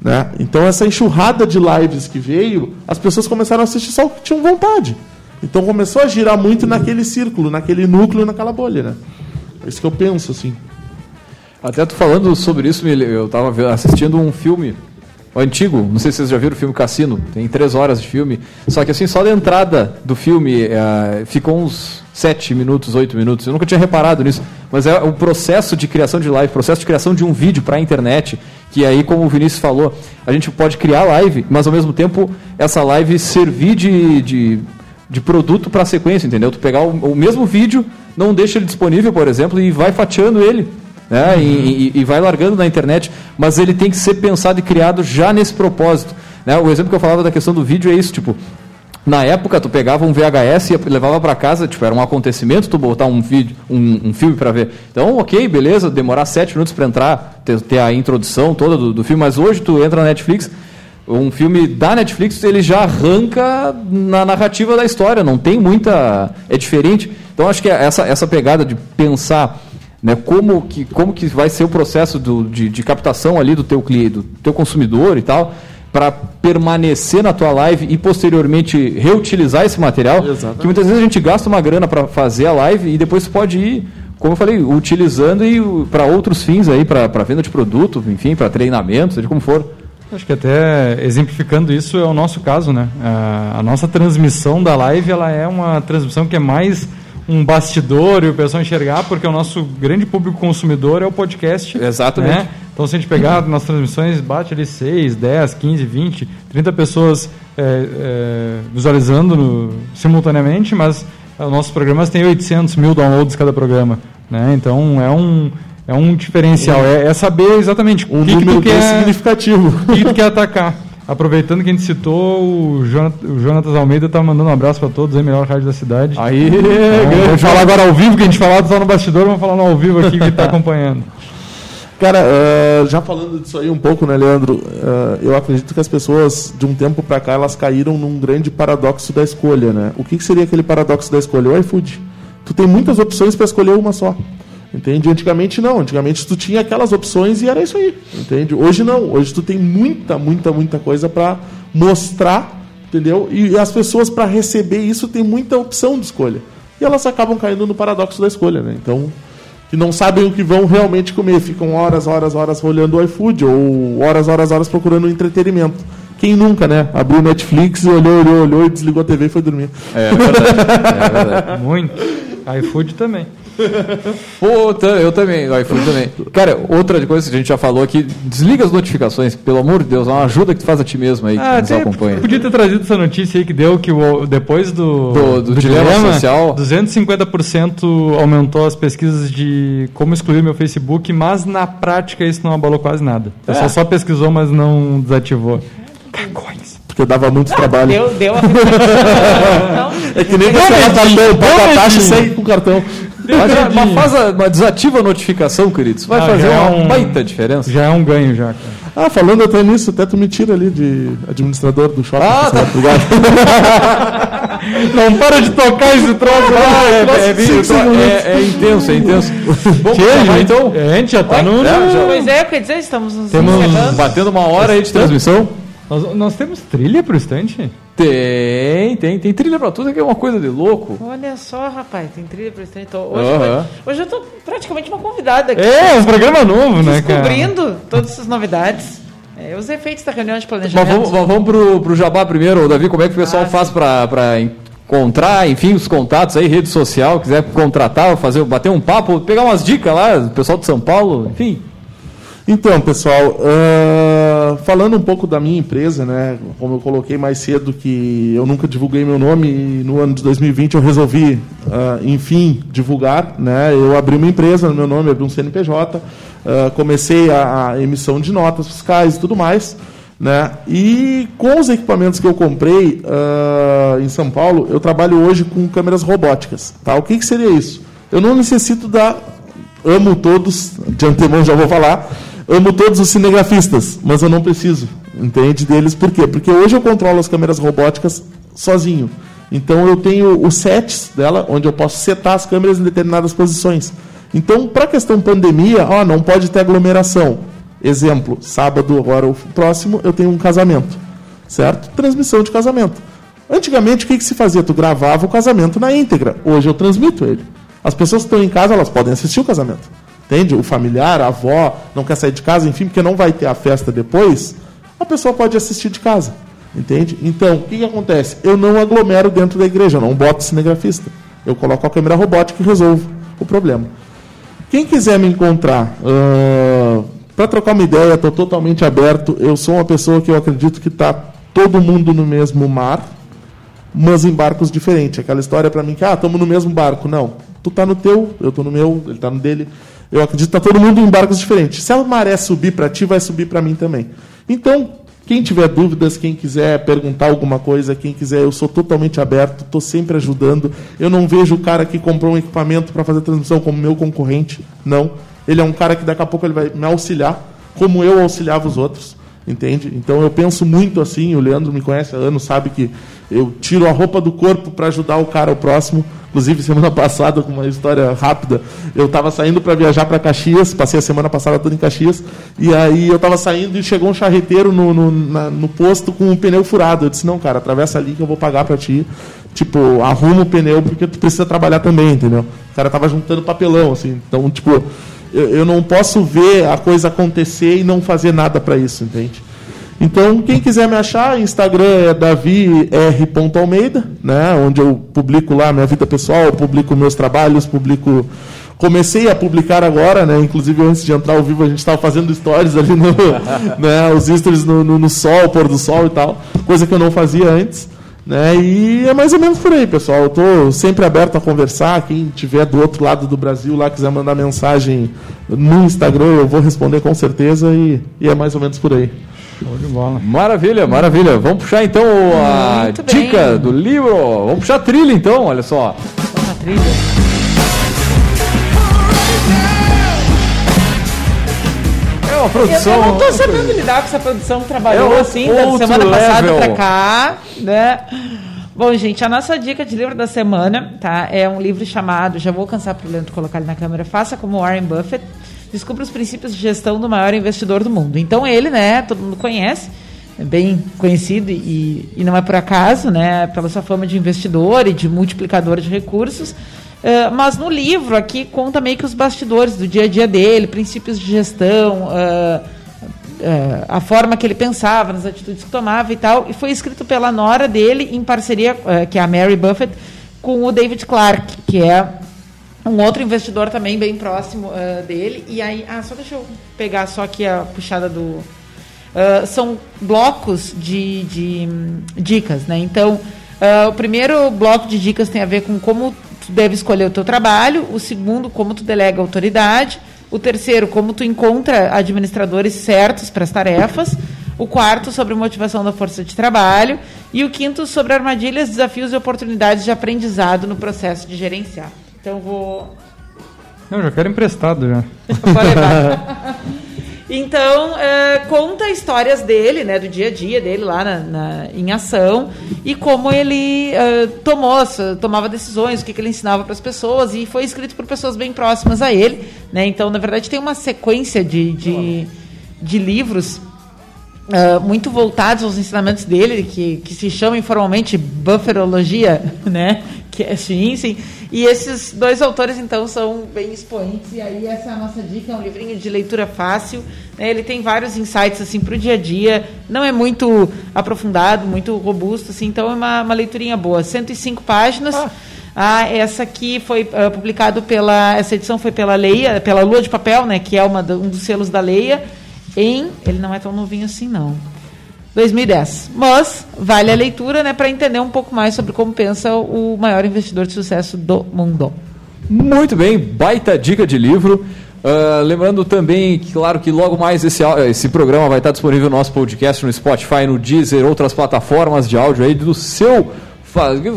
Né? Então essa enxurrada de lives que veio, as pessoas começaram a assistir só o que tinham vontade. Então começou a girar muito naquele círculo, naquele núcleo, naquela bolha. Né? É isso que eu penso, assim. Até tu falando sobre isso, eu estava assistindo um filme antigo, não sei se vocês já viram o filme Cassino, tem três horas de filme, só que assim, só da entrada do filme é, ficou uns sete minutos, oito minutos, eu nunca tinha reparado nisso, mas é o processo de criação de live, processo de criação de um vídeo para a internet, que aí, como o Vinícius falou, a gente pode criar live, mas ao mesmo tempo essa live servir de, de, de produto para sequência, entendeu? Tu pegar o, o mesmo vídeo, não deixa ele disponível, por exemplo, e vai fatiando ele né? Uhum. E, e, e, vai largando na internet, mas ele tem que ser pensado e criado já nesse propósito. Né? O exemplo que eu falava da questão do vídeo é isso, tipo, na época tu pegava um VHS e levava para casa, tipo, era um acontecimento tu botar um vídeo, um, um filme para ver. Então, ok, beleza, demorar sete minutos para entrar, ter, ter, a introdução toda do, do filme, mas hoje tu entra na Netflix, um filme da Netflix ele já arranca na narrativa da história, não tem muita, é diferente. Então acho que essa essa pegada de pensar né, como, que, como que vai ser o processo do, de, de captação ali do teu cliente, do teu consumidor e tal, para permanecer na tua live e posteriormente reutilizar esse material, Exatamente. que muitas vezes a gente gasta uma grana para fazer a live e depois pode ir, como eu falei, utilizando e para outros fins aí, para venda de produto, enfim, para treinamento, seja como for. Acho que até exemplificando isso é o nosso caso, né? A nossa transmissão da live ela é uma transmissão que é mais um bastidor e o pessoal enxergar, porque o nosso grande público consumidor é o podcast. Exatamente. Né? Então, se a gente pegar nas transmissões, bate ali 6, 10, 15, 20, 30 pessoas é, é, visualizando no, simultaneamente, mas os nossos programas têm 800 mil downloads cada programa. Né? Então, é um, é um diferencial. É, é saber exatamente um que número que tu quer, significativo. *laughs* O que tu quer atacar. Aproveitando que a gente citou, o, Jonathan, o Jonatas Almeida tá mandando um abraço para todos, aí, melhor rádio da cidade. Aí, então, *laughs* vamos falar agora ao vivo, que a gente falava só no bastidor, vamos falar no ao vivo aqui que está *laughs* acompanhando. Cara, uh, já falando disso aí um pouco, né, Leandro? Uh, eu acredito que as pessoas, de um tempo para cá, elas caíram num grande paradoxo da escolha, né? O que, que seria aquele paradoxo da escolha? O iFood. Tu tem muitas opções para escolher uma só. Entende? Antigamente não. Antigamente tu tinha aquelas opções e era isso aí. Entende? Hoje não. Hoje tu tem muita, muita, muita coisa para mostrar, entendeu? E as pessoas para receber isso tem muita opção de escolha. E elas acabam caindo no paradoxo da escolha, né? Então, que não sabem o que vão realmente comer, ficam horas, horas, horas olhando o iFood ou horas, horas, horas procurando entretenimento. Quem nunca, né? Abriu o Netflix, olhou, olhou, olhou e desligou a TV e foi dormir. É, é verdade. É verdade. *laughs* Muito. iFood também. *laughs* Pô, eu também, o iFood também. Cara, outra coisa que a gente já falou aqui, desliga as notificações, pelo amor de Deus, é uma ajuda que tu faz a ti mesmo aí, ah, que nos acompanha. Podia ter trazido essa notícia aí que deu que o, depois do, do, do, do dilema, dilema social, 250% aumentou as pesquisas de como excluir meu Facebook, mas na prática isso não abalou quase nada. O pessoal é. só pesquisou, mas não desativou. Cagões. Porque dava muito trabalho. Deu, deu a *laughs* É que nem você cartão, paga a taxa e com o cartão. Mas, mas faz a, mas desativa a notificação, queridos. Vai ah, fazer uma é um, baita diferença. Já é um ganho, já. Cara. Ah, falando até nisso, até tu me tira ali de administrador do shopping. Ah, tá. Obrigado. *laughs* Não para de tocar esse troço lá. Ah, é, é, é, é, é intenso, é intenso. Bom, gente, então. é, a gente já tá no... é, já- Pois é, quer dizer, estamos nos Temos-. Batendo uma hora aí de transmissão. Nós, nós temos trilha pro estante? Tem, tem, tem trilha pra tudo, que é uma coisa de louco. Olha só, rapaz, tem trilha pra estranho. Então, hoje, Aham. foi- hoje eu tô praticamente uma convidada aqui. É, um programa novo, né, cara? Descobrindo todas essas novidades. É, os efeitos da reunião de Mas planejamento. vamos, mas vamos pro, pro Jabá primeiro, Davi, como é que o pessoal Ah, faz pra, pra encontrar, enfim, os contatos aí, rede social, quiser contratar, fazer, bater um papo, pegar umas dicas lá, o pessoal de São Paulo, enfim. Então, pessoal, ah, falando um pouco da minha empresa, né? Como eu coloquei mais cedo que eu nunca divulguei meu nome e no ano de 2020 eu resolvi, ah, enfim, divulgar, né? Eu abri uma empresa no meu nome, abri um CNPJ, ah, comecei a, a emissão de notas fiscais e tudo mais, né? E com os equipamentos que eu comprei em São Paulo, eu trabalho hoje com câmeras robóticas, tá? O que, que seria isso? Eu não necessito da amo todos, de antemão já vou falar, amo todos os cinegrafistas, mas eu não preciso, entende deles, por quê? Porque hoje eu controlo as câmeras robóticas sozinho. Então eu tenho os sets dela, onde eu posso setar as câmeras em determinadas posições. Então, para a questão pandemia, ó, não pode ter aglomeração. Exemplo, sábado, agora o próximo, eu tenho um casamento, certo? Transmissão de casamento. Antigamente, o que, que se fazia? Tu gravava o casamento na íntegra. Hoje eu transmito ele. As pessoas que estão em casa, elas podem assistir o casamento. Entende? O familiar, a avó, não quer sair de casa, enfim, porque não vai ter a festa depois, a pessoa pode assistir de casa. Entende? Então, o que, que acontece? Eu não aglomero dentro da igreja, eu não boto cinegrafista. Eu coloco a câmera robótica e resolvo o problema. Quem quiser me encontrar para trocar uma ideia, estou totalmente aberto. Eu sou uma pessoa que eu acredito que está todo mundo no mesmo mar, mas em barcos diferentes. Aquela história para mim que, ah, estamos no mesmo barco. Não. Tu tá no teu, eu tô no meu, ele tá no dele. Eu acredito que tá todo mundo em barcos diferentes. Se a maré subir para ti, vai subir para mim também. Então, quem tiver dúvidas, quem quiser perguntar alguma coisa, quem quiser, eu sou totalmente aberto, estou sempre ajudando. Eu não vejo o cara que comprou um equipamento para fazer transmissão como meu concorrente, não. Ele é um cara que daqui a pouco ele vai me auxiliar, como eu auxiliava os outros, entende? Então eu penso muito assim. O Leandro me conhece há anos, sabe que eu tiro a roupa do corpo para ajudar o cara o próximo. Inclusive, semana *laughs* passada, com uma história rápida, eu estava saindo para viajar para Caxias, passei a semana passada toda em Caxias, e aí eu estava saindo e chegou um charreteiro no, no, na- no posto com um pneu furado. Eu disse, não, cara, atravessa ali que eu vou pagar para ti. Tipo, arruma o pneu porque tu precisa trabalhar também, entendeu? O cara tava juntando papelão, assim. Então, tipo, eu, eu não posso ver a coisa acontecer e não fazer nada para isso, entende? Então, quem quiser me achar, Instagram é davir.almeida, né, onde eu publico lá minha vida pessoal, publico meus trabalhos, publico comecei a publicar agora, né, inclusive antes de entrar ao vivo a gente estava fazendo stories ali no, *laughs* né, os stories no, no, no sol, pôr do sol e tal, coisa que eu não fazia antes. Né? E é mais ou menos por aí, pessoal. Eu estou sempre aberto a conversar. Quem tiver do outro lado do Brasil lá, quiser mandar mensagem no Instagram, eu vou responder com certeza. E, e é mais ou menos por aí. Show de bola. Maravilha, maravilha. Vamos puxar então a Muito dica bem. do livro. Vamos puxar a trilha então, olha só. Uma trilha. É uma Eu, produção. eu não tô sabendo lidar com essa produção que trabalhou É assim, da semana passada level. pra cá, né? Bom, gente, a nossa dica de livro da semana, tá? É um livro chamado, já vou cansar pro Leandro colocar ele na câmera, Faça como Warren Buffett, descubra os princípios de gestão do maior investidor do mundo. Então ele, né, todo mundo conhece, é bem conhecido e, e não é por acaso, né, pela sua fama de investidor e de multiplicador de recursos. Eh, mas no livro aqui conta meio que os bastidores do dia a dia dele, princípios de gestão, eh, eh, a forma que ele pensava, nas atitudes que tomava e tal. E foi escrito pela nora dele em parceria, que é a Mary Buffett, com o David Clark, que é um outro investidor também bem próximo eh, dele. E aí, ah, só deixa eu pegar só aqui a puxada do. Ah, são blocos de, de hum, dicas, né? Então, ah, o primeiro bloco de dicas tem a ver com como tu deve escolher o teu trabalho, o segundo, como tu delega autoridade, o terceiro, como tu encontra administradores certos para as tarefas, o quarto, sobre motivação da força de trabalho, e o quinto, sobre armadilhas, desafios e oportunidades de aprendizado no processo de gerenciar. Então, vou Não, já quero emprestado já. *laughs* *laughs* Então, é, conta histórias dele, né, do dia a dia dele lá na, na em ação e como ele é, tomou, tomava decisões, o que, que ele ensinava para as pessoas e foi escrito por pessoas bem próximas a ele, né? Então, na verdade, tem uma sequência de, de, de livros Uh, muito voltados aos ensinamentos dele, que, que se chama informalmente bufferologia, *laughs* né? Que é Schwinsen. E esses dois autores, então, são bem expoentes. E aí, essa é a nossa dica: é um livrinho de leitura fácil. Né? Ele tem vários insights assim, para o dia a dia. Não é muito aprofundado, muito robusto. Assim, então, é uma, uma leiturinha boa. 105 páginas. Ah. Ah, essa aqui foi uh, publicado pela. Essa edição foi pela Leia, pela Lua de Papel, né? Que é uma, um dos selos da Leia em. Ele não é tão novinho assim, não. 2010. Mas vale a leitura né, para entender um pouco mais sobre como pensa o maior investidor de sucesso do mundo. Muito bem, baita dica de livro. Uh, lembrando também, claro, que logo mais esse, esse programa vai estar disponível no nosso podcast no Spotify, no Deezer, outras plataformas de áudio aí do seu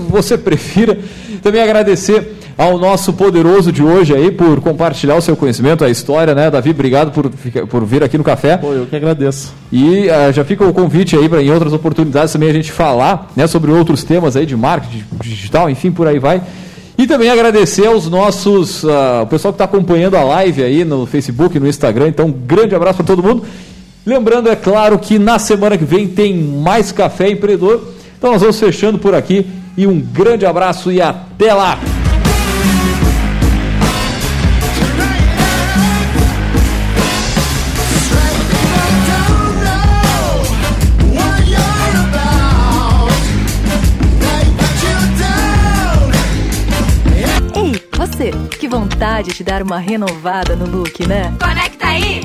você prefira. Também agradecer ao nosso poderoso de hoje aí por compartilhar o seu conhecimento, a história, né? Davi, obrigado por, por vir aqui no café. Pô, eu que agradeço. E uh, já fica o convite aí para em outras oportunidades também a gente falar, né, sobre outros temas aí de marketing digital, enfim, por aí vai. E também agradecer aos nossos, uh, o pessoal que está acompanhando a live aí no Facebook, no Instagram. Então, um grande abraço para todo mundo. Lembrando, é claro, que na semana que vem tem mais Café Empreendedor. Então nós vamos fechando por aqui e um grande abraço e até lá! Vontade de dar uma renovada no look, né? Conecta aí!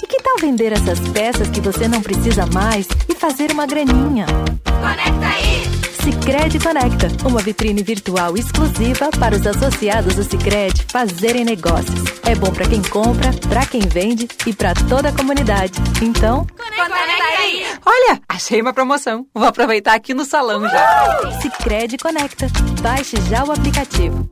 E que tal vender essas peças que você não precisa mais e fazer uma graninha? Conecta aí! Sicredi Conecta, uma vitrine virtual exclusiva para os associados do Sicredi fazerem negócios. É bom para quem compra, para quem vende e para toda a comunidade. Então, conecta aí. Olha, achei uma promoção. Vou aproveitar aqui no salão já. Sicredi Conecta. Baixe já o aplicativo.